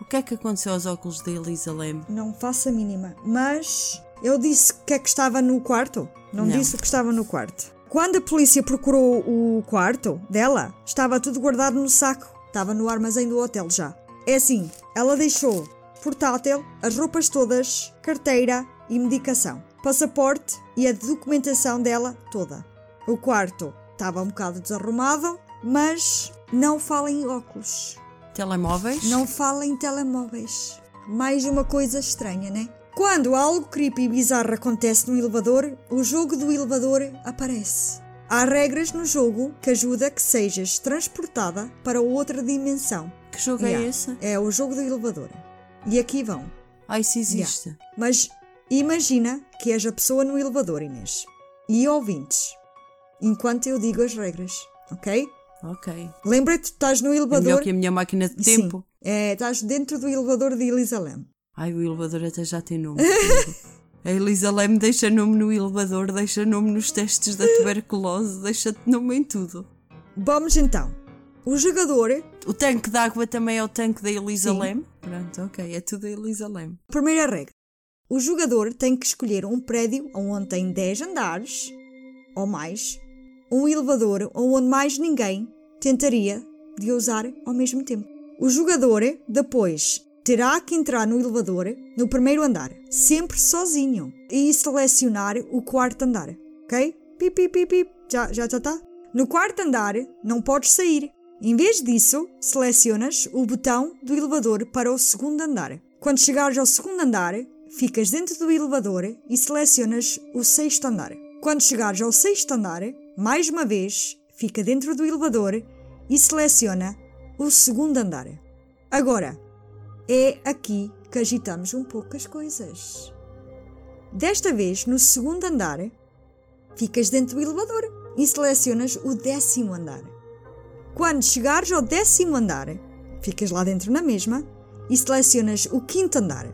O que é que aconteceu aos óculos da Elisa Lem? Não faço a mínima. Mas eu disse que é que estava no quarto. Não, Não. disse que estava no quarto. Quando a polícia procurou o quarto dela, estava tudo guardado no saco. Estava no armazém do hotel já. É assim, ela deixou portátil, as roupas todas, carteira e medicação, passaporte e a documentação dela toda. O quarto estava um bocado desarrumado, mas não fala em óculos, Telemóveis? não fala em telemóveis. Mais uma coisa estranha, né? Quando algo creepy e bizarro acontece no elevador, o jogo do elevador aparece. Há regras no jogo que ajuda que sejas transportada para outra dimensão. Que jogo Yeah. é esse? É o jogo do elevador. E aqui vão. Ah, isso existe. Mas imagina que és a pessoa no elevador, Inês. E ouvintes. Enquanto eu digo as regras, ok? Ok. Lembra-te, estás no É elevador. melhor que a minha máquina de Sim. tempo. É, estás dentro do elevador de Elisalem. Ai, o elevador até já tem nome. a Elisa Leme deixa nome no elevador, deixa nome nos testes da tuberculose, deixa nome em tudo. Vamos então. O jogador, O tanque de água também é o tanque da Elisa Sim. Leme? Pronto, ok, é tudo a Elisa Leme. primeira regra. O jogador tem que escolher um prédio onde tem 10 andares ou mais, um elevador onde mais ninguém tentaria de usar ao mesmo tempo. O jogador depois terá que entrar no elevador no primeiro andar, sempre sozinho, e selecionar o quarto andar, ok? Pip, pip, pip, pip. Já, já está? No quarto andar não podes sair. Em vez disso, selecionas o botão do elevador para o segundo andar. Quando chegares ao segundo andar, ficas dentro do elevador e selecionas o sexto andar. Quando chegares ao sexto andar, mais uma vez, fica dentro do elevador e seleciona o segundo andar. Agora, é aqui que agitamos um pouco as coisas. Desta vez, no segundo andar, ficas dentro do elevador e selecionas o décimo andar. Quando chegares ao décimo andar, ficas lá dentro na mesma e selecionas o quinto andar.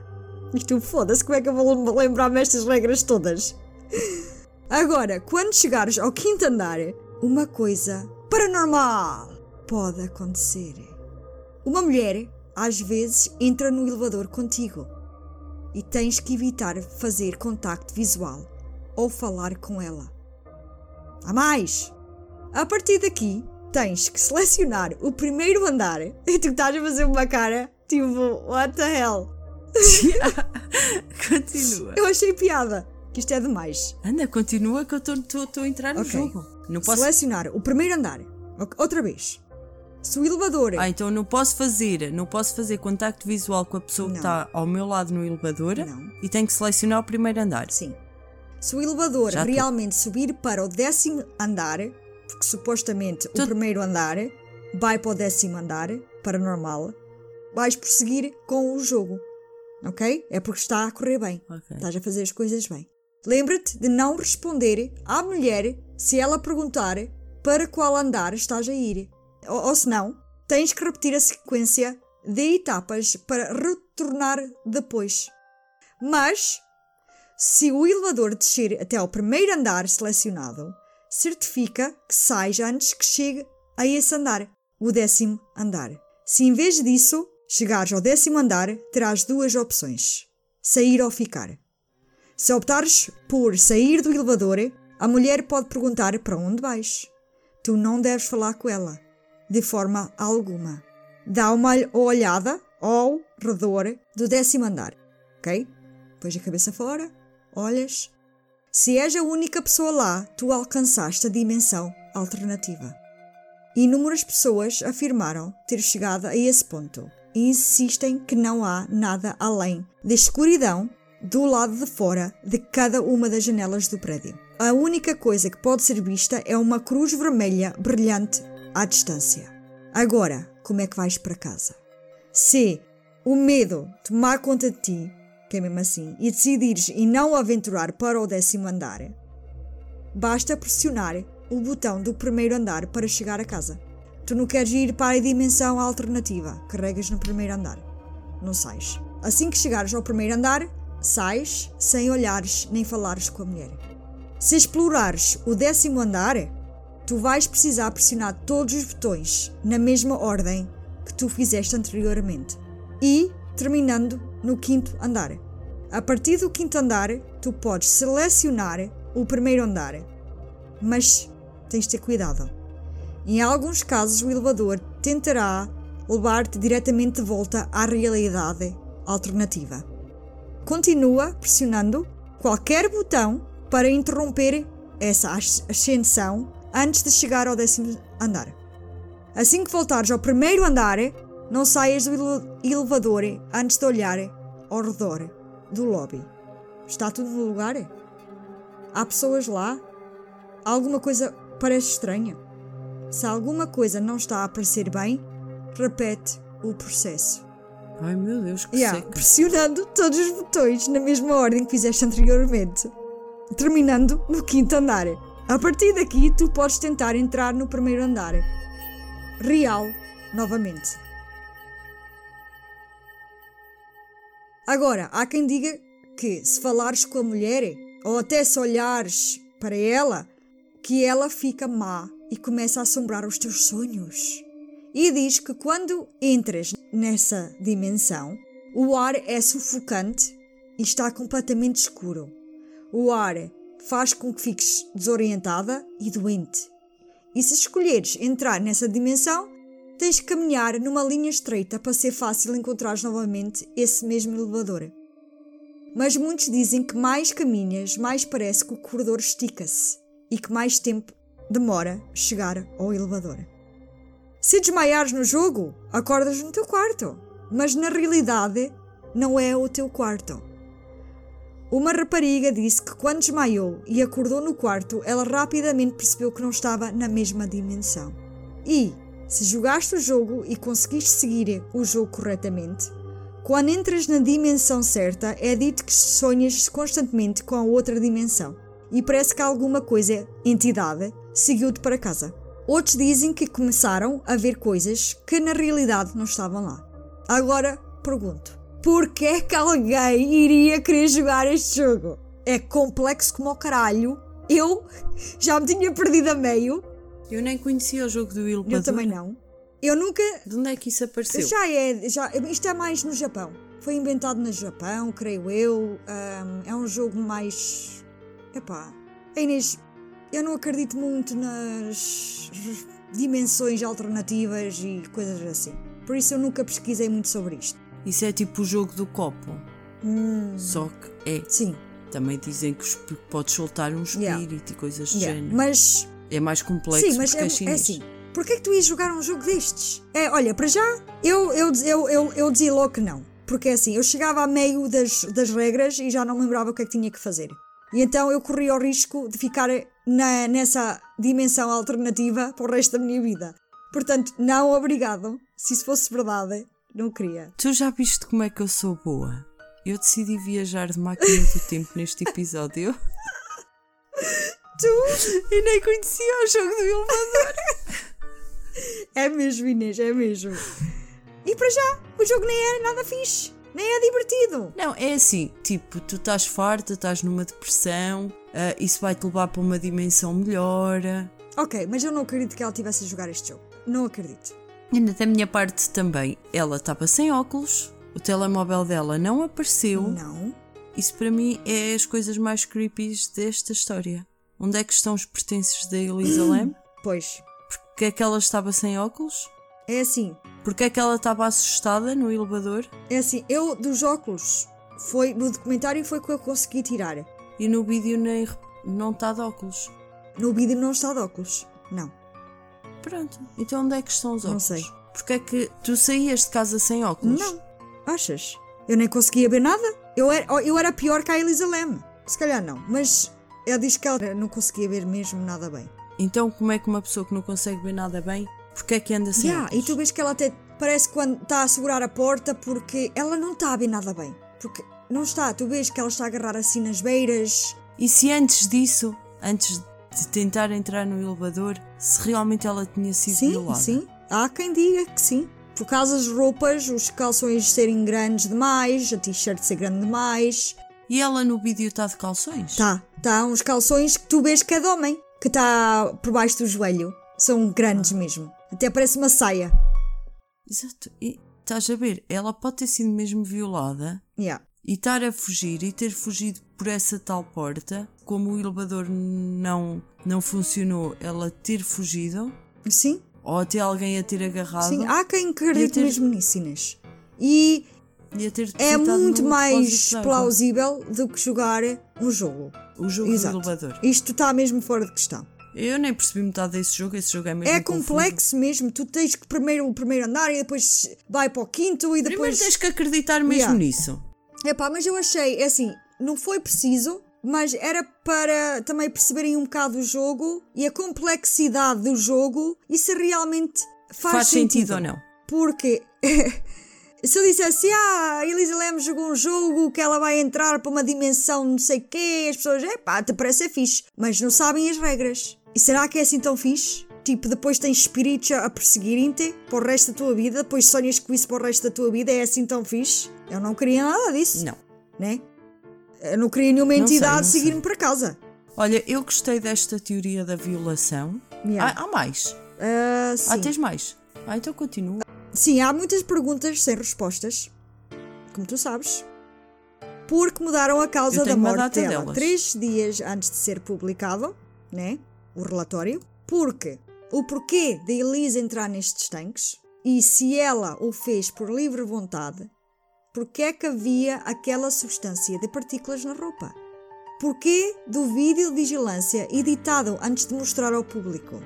Isto foda-se, como é que eu vou lembrar-me estas regras todas? Agora, quando chegares ao quinto andar, uma coisa paranormal pode acontecer. Uma mulher, às vezes, entra no elevador contigo e tens que evitar fazer contacto visual ou falar com ela. Há mais! A partir daqui, tens que selecionar o primeiro andar e tu estás a fazer uma cara tipo, what the hell? Continua. Eu achei piada, que isto é demais. Anda, continua que eu estou a entrar no Ok. jogo. Não posso... Selecionar o primeiro andar. Outra vez. Se o elevador. Ah, então não posso fazer, não posso fazer contacto visual com a pessoa que Não. está ao meu lado no elevador Não. e tenho que selecionar o primeiro andar. Sim. Se o elevador Já tô. realmente subir para o décimo andar, porque supostamente Tu- o primeiro andar vai para o décimo andar, paranormal, vais prosseguir com o jogo. Ok? É porque está a correr bem. Ok. Estás a fazer as coisas bem. Lembra-te de não responder à mulher se ela perguntar para qual andar estás a ir. Ou, ou se não, tens que repetir a sequência de etapas para retornar depois. Mas, se o elevador descer até ao primeiro andar selecionado, certifica que sais antes que chegue a esse andar, o décimo andar. Se em vez disso chegares ao décimo andar, terás duas opções: sair ou ficar. Se optares por sair do elevador, a mulher pode perguntar para onde vais. Tu não deves falar com ela, de forma alguma. Dá uma olhada ao redor do décimo andar, ok? Pões a cabeça fora, olhas. Se és a única pessoa lá, tu alcançaste a dimensão alternativa. Inúmeras pessoas afirmaram ter chegado a esse ponto e insistem que não há nada além da escuridão do lado de fora de cada uma das janelas do prédio. A única coisa que pode ser vista é uma cruz vermelha brilhante à distância. Agora, como é que vais para casa? Se o medo tomar conta de ti, que é mesmo assim, e decidires e não aventurar para o décimo andar, basta pressionar o botão do primeiro andar para chegar a casa. Tu não queres ir para a dimensão alternativa, carregas no primeiro andar. Não sais. Assim que chegares ao primeiro andar, sais sem olhares nem falares com a mulher. Se explorares o décimo andar, tu vais precisar pressionar todos os botões na mesma ordem que tu fizeste anteriormente e terminando no quinto andar. A partir do quinto andar, tu podes selecionar o primeiro andar, mas tens de ter cuidado. Em alguns casos, o elevador tentará levar-te diretamente de volta à realidade alternativa. Continua pressionando qualquer botão para interromper essa as- ascensão antes de chegar ao décimo andar. Assim que voltares ao primeiro andar, não saias do ele- elevador antes de olhar ao redor do lobby. Está tudo no lugar? Há pessoas lá? Alguma coisa parece estranha? Se alguma coisa não está a parecer bem, repete o processo. Ai meu Deus, que Yeah, seca. pressionando todos os botões na mesma ordem que fizeste anteriormente, terminando no quinto andar. A partir daqui, tu podes tentar entrar no primeiro andar. Real, novamente. Agora, há quem diga que se falares com a mulher, ou até se olhares para ela, que ela fica má e começa a assombrar os teus sonhos. E diz que quando entras nessa dimensão, o ar é sufocante e está completamente escuro. O ar faz com que fiques desorientada e doente. E se escolheres entrar nessa dimensão, tens que caminhar numa linha estreita para ser fácil encontrar novamente esse mesmo elevador. Mas muitos dizem que mais caminhas, mais parece que o corredor estica-se e que mais tempo demora chegar ao elevador. Se desmaiares no jogo, acordas no teu quarto, mas na realidade não é o teu quarto. Uma rapariga disse que quando desmaiou e acordou no quarto, ela rapidamente percebeu que não estava na mesma dimensão. E, se jogaste o jogo e conseguiste seguir o jogo corretamente, quando entras na dimensão certa, é dito que sonhas constantemente com a outra dimensão e parece que alguma coisa, entidade, seguiu-te para casa. Outros dizem que começaram a ver coisas que na realidade não estavam lá. Agora pergunto: por que é que alguém iria querer jogar este jogo? É complexo como o caralho. Eu já me tinha perdido a meio. Eu nem conhecia o jogo do elevador. Eu também não. Eu nunca. De onde é que isso apareceu? Já é. Já, isto é mais no Japão. Foi inventado no Japão, creio eu. Ahm, é um jogo mais. Epá. A Inês, eu não acredito muito nas dimensões alternativas e coisas assim. Por isso eu nunca pesquisei muito sobre isto. Isso é tipo o jogo do copo. Hum, Só que é. sim, Também dizem que podes soltar um Yeah. espírito e coisas do yeah. género. mas É mais complexo Sim, mas é, é, é chinês. assim. Porquê é que tu ias jogar um jogo destes? É, olha, para já, eu, eu, eu, eu, eu dizia logo que não. Porque é assim, eu chegava a meio das, das regras e já não me lembrava o que é que tinha que fazer. E então eu corria o risco de ficar na, nessa dimensão alternativa para o resto da minha vida. Portanto, não, obrigado. Se isso fosse verdade, não queria. Tu já viste como é que eu sou boa? Eu decidi viajar de máquina do tempo neste episódio. Tu? E nem conhecia o jogo do elevador. É mesmo, Inês, é mesmo. E para já, o jogo nem é nada fixe. Nem é divertido. Não, é assim, tipo, tu estás farta, estás numa depressão, ah, isso vai-te levar para uma dimensão melhor. Ok, mas eu não acredito que ela tivesse a jogar este jogo. Não acredito. E da minha parte também, ela estava sem óculos, o telemóvel dela não apareceu. Não. Isso para mim é as coisas mais creepy desta história. Onde é que estão os pertences da Elisa Lam? Pois, Porquê é que ela estava sem óculos? é assim. Porquê é que ela estava assustada no elevador? É assim, eu dos óculos, foi no documentário foi que eu consegui tirar. E no vídeo nem, não está de óculos. No vídeo não está de óculos. Não. Pronto, então onde é que estão os Não óculos? sei. Porquê é que tu saías de casa sem óculos? Não. Achas? Eu nem conseguia ver nada. Eu era, eu era pior que a Elisa Lam. Se calhar não, mas ela diz que ela não conseguia ver mesmo nada bem. Então como é que uma pessoa que não consegue ver nada bem, porquê é que anda sem Yeah, óculos? e tu vês que ela até parece quando está a segurar a porta porque ela não está a ver nada bem. Porque não está, tu vês que ela está a agarrar assim nas beiras. E se antes disso, antes de tentar entrar no elevador, se realmente ela tinha sido Sim, violada? sim. Há quem diga que sim. Por causa das roupas, os calções serem grandes demais, a t-shirt ser grande demais. E ela no vídeo está de calções? Tá, tá uns calções que tu vês que é de homem, que está por baixo do joelho. São grandes mesmo. Até parece uma saia. Exato. E estás a ver, ela pode ter sido mesmo violada Yeah. E estar a fugir e ter fugido por essa tal porta, como o elevador não, não funcionou, ela ter fugido, Sim, ou até alguém a ter agarrado. sim. Há quem acredite ter- mesmo nisso, Inês. E é muito mais plausível do que jogar um jogo. O jogo Exato. do elevador. Isto está mesmo fora de questão. Eu nem percebi metade desse jogo, esse jogo é mesmo É confuso. complexo mesmo. Tu tens que primeiro o primeiro andar e depois vai para o quinto e Primeiro depois. tens que acreditar mesmo Yeah. nisso. Epá, mas eu achei, é assim, não foi preciso, mas era para também perceberem um bocado o jogo e a complexidade do jogo e se realmente faz, Faz, sentido ou não? Porque se eu dissesse, ah, a Elisa Lemos jogou um jogo que ela vai entrar para uma dimensão não sei quê, as pessoas, epá, te parece é fixe, mas não sabem as regras. E será que é assim tão fixe? Tipo, depois tens espíritos a perseguirem-te para o resto da tua vida, depois sonhas com isso para o resto da tua vida, é assim tão fixe? Eu não queria nada disso Não. né? Eu não queria nenhuma entidade seguir-me para casa. Olha, eu gostei desta teoria da violação. Yeah. Ah, há mais. Ah, sim. Ah, tens mais. Ah, então continua. sim, há muitas perguntas sem respostas, como tu sabes, porque mudaram a causa da morte dela delas. três dias antes de ser publicado, né? O relatório. Porque o porquê de Elisa entrar nestes tanques e se ela o fez por livre vontade, porque é que havia aquela substância de partículas na roupa? Porquê do vídeo de vigilância editado antes de mostrar ao público?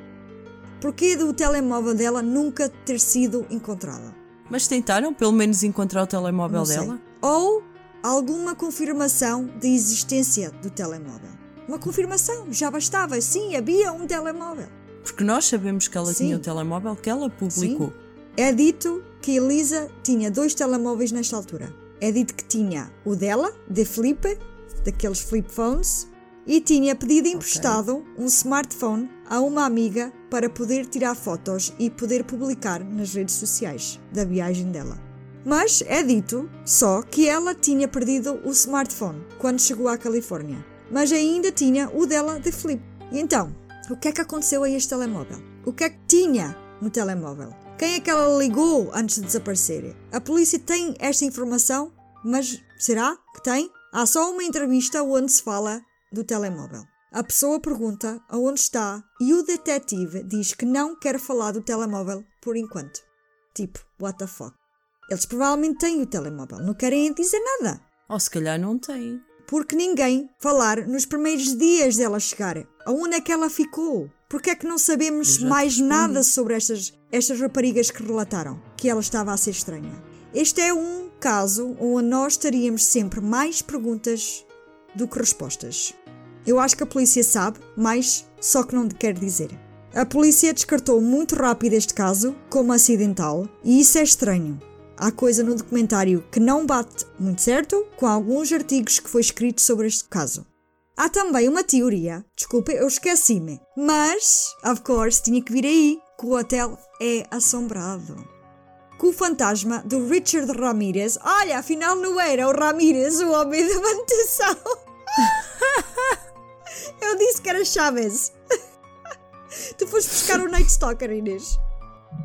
Porquê do telemóvel dela nunca ter sido encontrado? Mas tentaram pelo menos encontrar o telemóvel dela? Ou alguma confirmação da existência do telemóvel? Uma confirmação, já bastava. Sim, havia um telemóvel. Porque nós sabemos que ela Sim. tinha o telemóvel que ela publicou. É dito que Elisa tinha dois telemóveis nesta altura. É dito que tinha o dela, de Felipe, daqueles flip phones, e tinha pedido emprestado um smartphone a uma amiga para poder tirar fotos e poder publicar nas redes sociais da viagem dela. Mas é dito só que ela tinha perdido o smartphone quando chegou à Califórnia, mas ainda tinha o dela de Felipe. Então, o que é que aconteceu a este telemóvel? O que é que tinha no telemóvel? Quem é que ela ligou antes de desaparecer? A polícia tem esta informação, mas será que tem? Há só uma entrevista onde se fala do telemóvel. A pessoa pergunta aonde está e o detetive diz que não quer falar do telemóvel por enquanto. Tipo, what the fuck? Eles provavelmente têm o telemóvel, não querem dizer nada. Ou se calhar não tem. Porque ninguém falar nos primeiros dias dela chegar. Aonde é que ela ficou? Porque é que não sabemos mais nada sobre estas, estas raparigas que relataram que ela estava a ser estranha? Este é um caso onde nós teríamos sempre mais perguntas do que respostas. Eu acho que a polícia sabe, mas só que não quer dizer. A polícia descartou muito rápido este caso como acidental e isso é estranho. Há coisa no documentário que não bate muito certo com alguns artigos que foi escrito sobre este caso. Há também uma teoria, desculpa, eu esqueci-me, mas, of course, tinha que vir aí, que o hotel é assombrado. Que o fantasma do Richard Ramirez, olha, afinal não era o Ramirez, o homem da manutenção. eu disse que era Chaves. tu foste buscar o Night Stalker, Inês.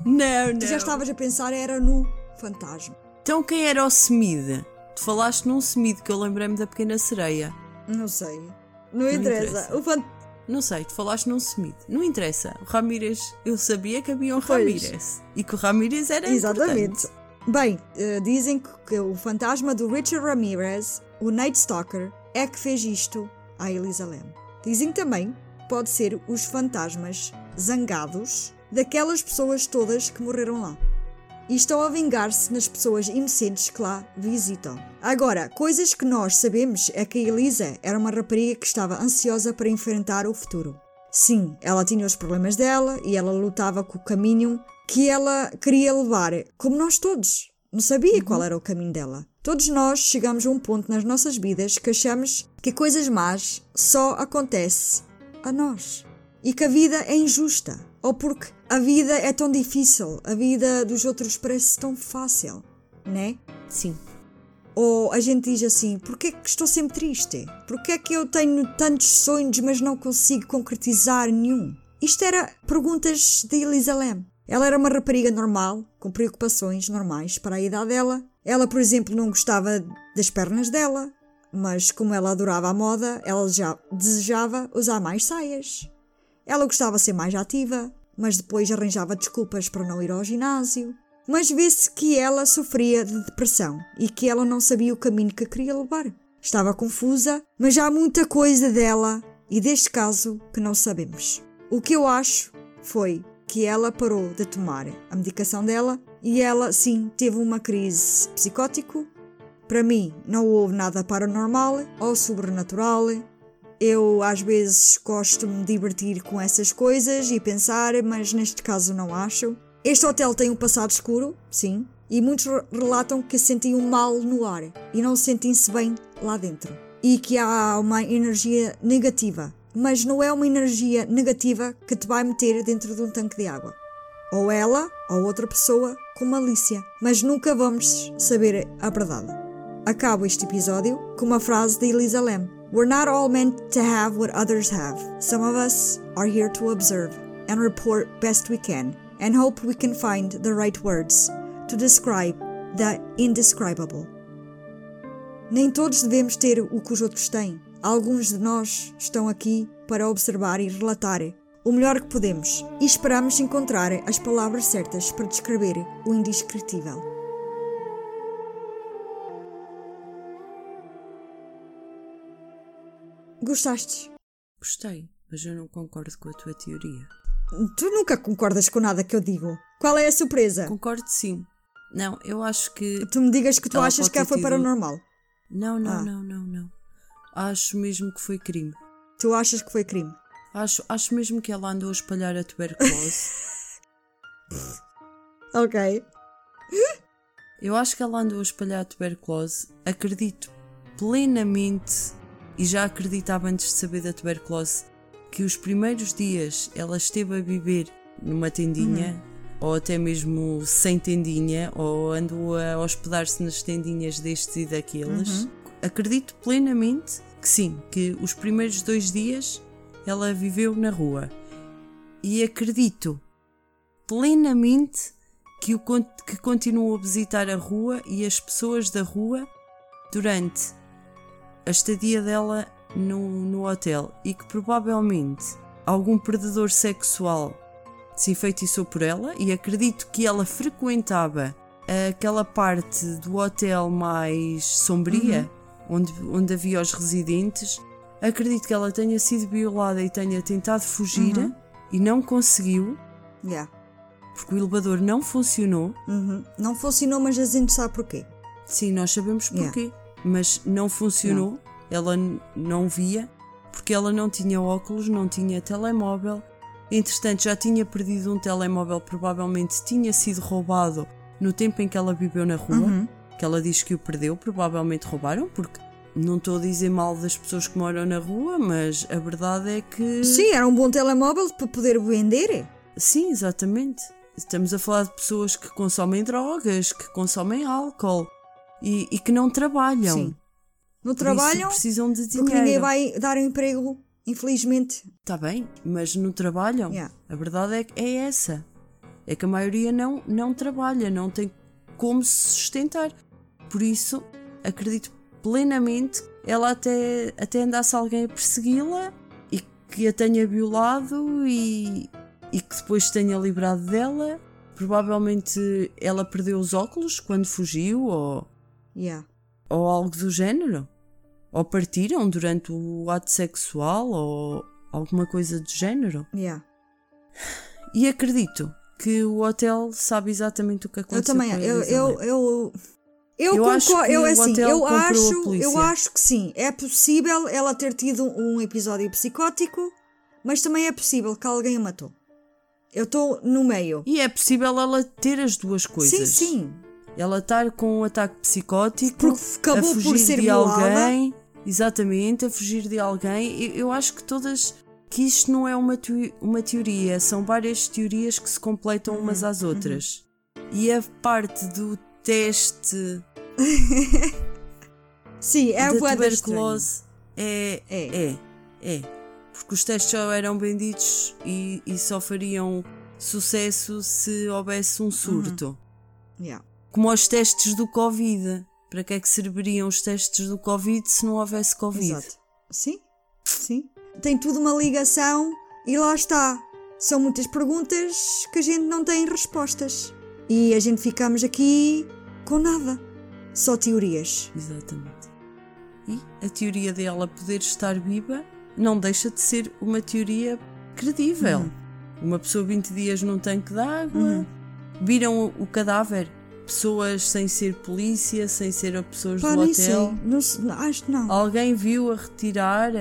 Não, não. Tu já estavas a pensar, era no fantasma. Então quem era o Smith? Tu falaste num Smith que eu lembrei-me da pequena sereia. Não sei. Não, interessa. interessa. O fan... Não sei, tu falaste num Smith. Não interessa. O Ramírez, eu sabia que havia um Pois. Ramírez. E que o Ramírez era Exatamente. importante. Bem, eh, dizem que, que o fantasma do Richard Ramirez, o Night Stalker, é que fez isto à Elisa Lam. Dizem também que pode ser os fantasmas zangados daquelas pessoas todas que morreram lá. E estão a vingar-se nas pessoas inocentes que lá visitam. Agora, coisas que nós sabemos é que Elisa era uma rapariga que estava ansiosa para enfrentar o futuro. Sim, ela tinha os problemas dela e ela lutava com o caminho que ela queria levar, como nós todos. Não sabia qual era o caminho dela. Todos nós chegamos a um ponto nas nossas vidas que achamos que coisas más só acontecem a nós e que a vida é injusta ou porque a vida é tão difícil, a vida dos outros parece tão fácil, né? Sim. Ou a gente diz assim: porquê que estou sempre triste? Porquê é que eu tenho tantos sonhos, mas não consigo concretizar nenhum? Isto era perguntas de Elisa Lam. Ela era uma rapariga normal, com preocupações normais para a idade dela. Ela, por exemplo, não gostava das pernas dela, mas como ela adorava a moda, ela já desejava usar mais saias. Ela gostava de ser mais ativa, mas depois arranjava desculpas para não ir ao ginásio. mas vê-se que ela sofria de depressão e que ela não sabia o caminho que queria levar. Estava confusa, mas há muita coisa dela e deste caso que não sabemos. O que eu acho foi que ela parou de tomar a medicação dela e ela, sim, teve uma crise psicótico. Para mim, não houve nada paranormal ou sobrenatural. Eu, às vezes, gosto de me divertir com essas coisas e pensar, mas neste caso não acho. Este hotel tem um passado escuro, sim, e muitos relatam que sentiam mal no ar e não sentem-se bem lá dentro. E que há uma energia negativa, mas não é uma energia negativa que te vai meter dentro de um tanque de água. Ou ela, ou outra pessoa com malícia, mas nunca vamos saber a verdade. Acabo este episódio com uma frase de Elisa Lam. We're not all meant to have what others have. Some of us are here to observe and report best we can and hope we can find the right words to describe the indescribable. Nem todos devemos ter o que os outros têm. Alguns de nós estão aqui para observar e relatar o melhor que podemos e esperamos encontrar as palavras certas para descrever o indescritível. Gostaste? Gostei, mas eu não concordo com a tua teoria. Tu nunca concordas com nada que eu digo. Qual é a surpresa? Concordo sim. Não, eu acho que. Tu me digas que tu Ela achas que foi tido- paranormal. Não, não, Ah. não, não, não. Acho mesmo que foi crime. Tu achas que foi crime. Acho, acho mesmo que ela andou a espalhar a tuberculose. Ok. eu acho que ela andou a espalhar a tuberculose. Acredito plenamente, e já acreditava antes de saber da tuberculose, que os primeiros dias ela esteve a viver numa tendinha, ou até mesmo sem tendinha, ou andou a hospedar-se nas tendinhas destes e daqueles. Acredito plenamente que sim, que os primeiros dois dias ela viveu na rua. E acredito plenamente que, o, que continuou a visitar a rua e as pessoas da rua durante a estadia dela no, no hotel e que provavelmente algum predador sexual se enfeitiçou por ela e acredito que ela frequentava aquela parte do hotel mais sombria onde, onde havia os residentes acredito que ela tenha sido violada e tenha tentado fugir e não conseguiu Yeah. porque o elevador não funcionou Uhum. Não funcionou, mas a gente sabe porquê. Sim, nós sabemos Yeah. Mas não funcionou. Ela n- não via porque ela não tinha óculos, não tinha telemóvel. Entretanto, já tinha perdido um telemóvel, provavelmente tinha sido roubado no tempo em que ela viveu na rua. Uhum. Que ela diz que o perdeu, provavelmente roubaram, porque não estou a dizer mal das pessoas que moram na rua, mas a verdade é que. Sim, era um bom telemóvel para poder vender. Sim, exatamente. Estamos a falar de pessoas que consomem drogas, que consomem álcool e, e que não trabalham. Sim. Por trabalham, precisam de porque dinheiro. ninguém vai dar um emprego, infelizmente. Está bem, mas não trabalham. Yeah. A verdade é, que é essa. É que a maioria não, não trabalha, não tem como se sustentar. Por isso, acredito plenamente que ela até, até andasse alguém a persegui-la e que a tenha violado e, e que depois tenha livrado dela. Provavelmente ela perdeu os óculos quando fugiu ou, Yeah. ou algo do género. Ou partiram durante o ato sexual ou alguma coisa do género. Yeah. E acredito que o hotel sabe exatamente o que Eu aconteceu. também, eu, Elisa eu, eu, eu, Eu acho concordo, eu assim, eu acho, eu acho que sim, é possível ela ter tido um episódio psicótico, mas também é possível que alguém a matou. Eu estou no meio. E é possível ela ter as duas coisas. Sim, sim. Ela estar com um ataque psicótico, Porque a acabou fugir por ser de alguém. Exatamente, a fugir de alguém. Eu, eu acho que todas. que isto não é uma, uma teoria, são várias teorias que se completam Uhum, umas às outras. E a parte do teste Sim, é da tuberculose é, É. é, é. Porque os testes só eram vendidos e, e só fariam sucesso se houvesse um surto. estranho. Yeah. Como os testes do Covid. Para que é que serviriam os testes do Covid se não houvesse Covid? Exato. Sim, sim. Tem tudo uma ligação e lá está. São muitas perguntas que a gente não tem respostas. E a gente ficamos aqui com nada. Só teorias. Exatamente. E a teoria dela poder estar viva não deixa de ser uma teoria credível. Uhum. Uma pessoa 20 dias num tanque de água, viram o, o cadáver, pessoas sem ser polícia, sem ser pessoas Pá, do nem hotel. sei. Não, acho que não. Alguém viu a retirar?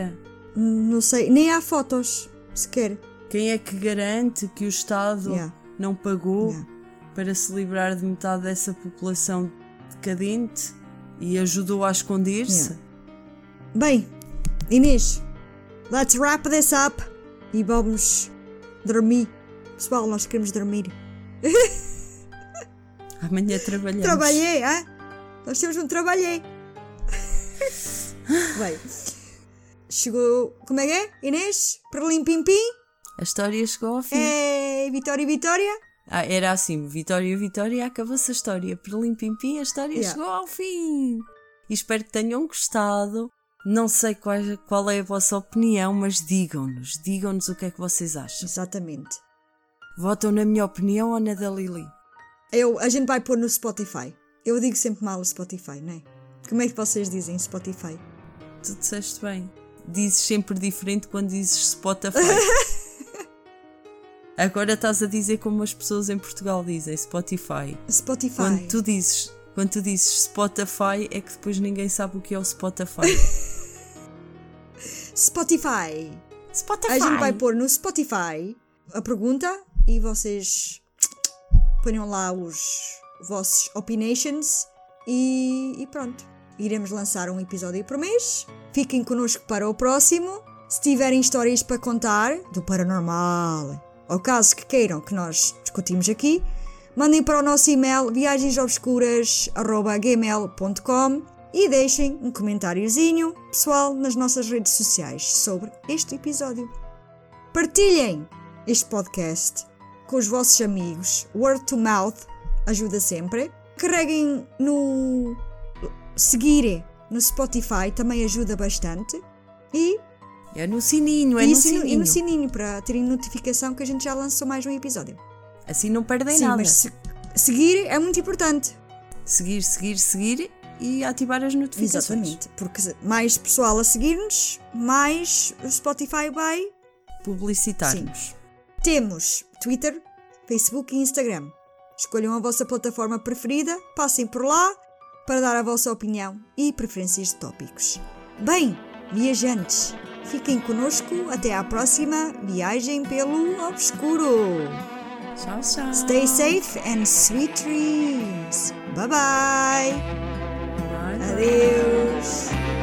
Não sei. Nem há fotos, sequer. Quem é que garante que o Estado Yeah. não pagou Yeah. para se livrar de metade dessa população decadente e ajudou a esconder-se? Yeah. Bem, Inês, let's wrap this up e vamos dormir. Pessoal, nós queremos dormir. Amanhã trabalhamos. Trabalhei, hã? Nós temos um trabalhei. Bem, chegou. Como é que é? Inês? Perlim Pim Pim? A história chegou ao fim. É. Vitória, Vitória? Ah, era assim, Vitória, Vitória, acabou-se a história. Perlim Pim Pim, a história Yeah. chegou ao fim. E espero que tenham gostado. Não sei qual, qual é a vossa opinião, mas digam-nos, digam-nos o que é que vocês acham. Exatamente. Votam na minha opinião ou na da Lili? Eu, a gente vai pôr no Spotify. Eu digo sempre mal o Spotify, não é? Como é que vocês dizem Spotify? Tu disseste bem. Dizes sempre diferente quando dizes Spotify. Agora estás a dizer como as pessoas em Portugal dizem Spotify. Spotify. Quando tu dizes, quando tu dizes Spotify é que depois ninguém sabe o que é o Spotify. Spotify. Spotify. A gente vai pôr no Spotify a pergunta e vocês ponham lá os vossos opinations e, e pronto. Iremos lançar um episódio por mês. Fiquem connosco para o próximo. Se tiverem histórias para contar do paranormal ou caso que queiram que nós discutimos aqui, mandem para o nosso e-mail viagensobscuras.gmail.com e deixem um comentáriozinho pessoal nas nossas redes sociais sobre este episódio. Partilhem este podcast com os vossos amigos. Word to mouth ajuda sempre. Carreguem no seguir no Spotify também ajuda bastante. E, É no sininho, é e no sininho. e no sininho para terem notificação que a gente já lançou mais um episódio. Assim não perdem Sim, nada. mas se- seguir é muito importante. Seguir, seguir, seguir e ativar as notificações. Exatamente. Porque mais pessoal a seguir-nos, mais o Spotify vai Publicitar-nos. Temos Twitter, Facebook e Instagram. Escolham a vossa plataforma preferida, passem por lá para dar a vossa opinião e preferências de tópicos. Bem, viajantes, fiquem conosco até à próxima viagem pelo obscuro. Tchau, tchau. Stay safe and sweet dreams. Bye bye. Bye, bye. Adeus.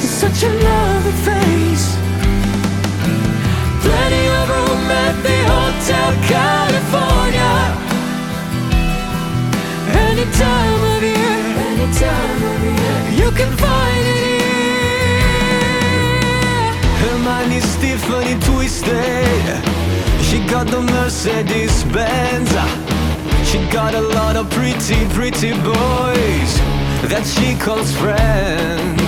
Such a lovely face. Plenty of room at the Hotel California. Any time of year, any time of year, you can find it here. Her mind is Tiffany twisted. She got the Mercedes Benz. She got a lot of pretty, pretty boys that she calls friends.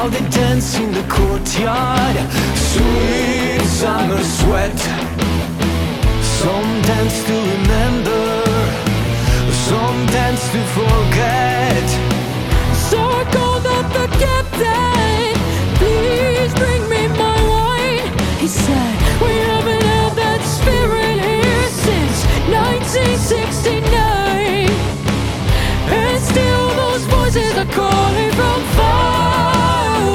How they dance in the courtyard, sweet summer sweat. Some dance to remember, Some dance to forget. So called up the captain. Please bring me my wine. He said, We haven't had that spirit here since 1969. And still those voices are calling from far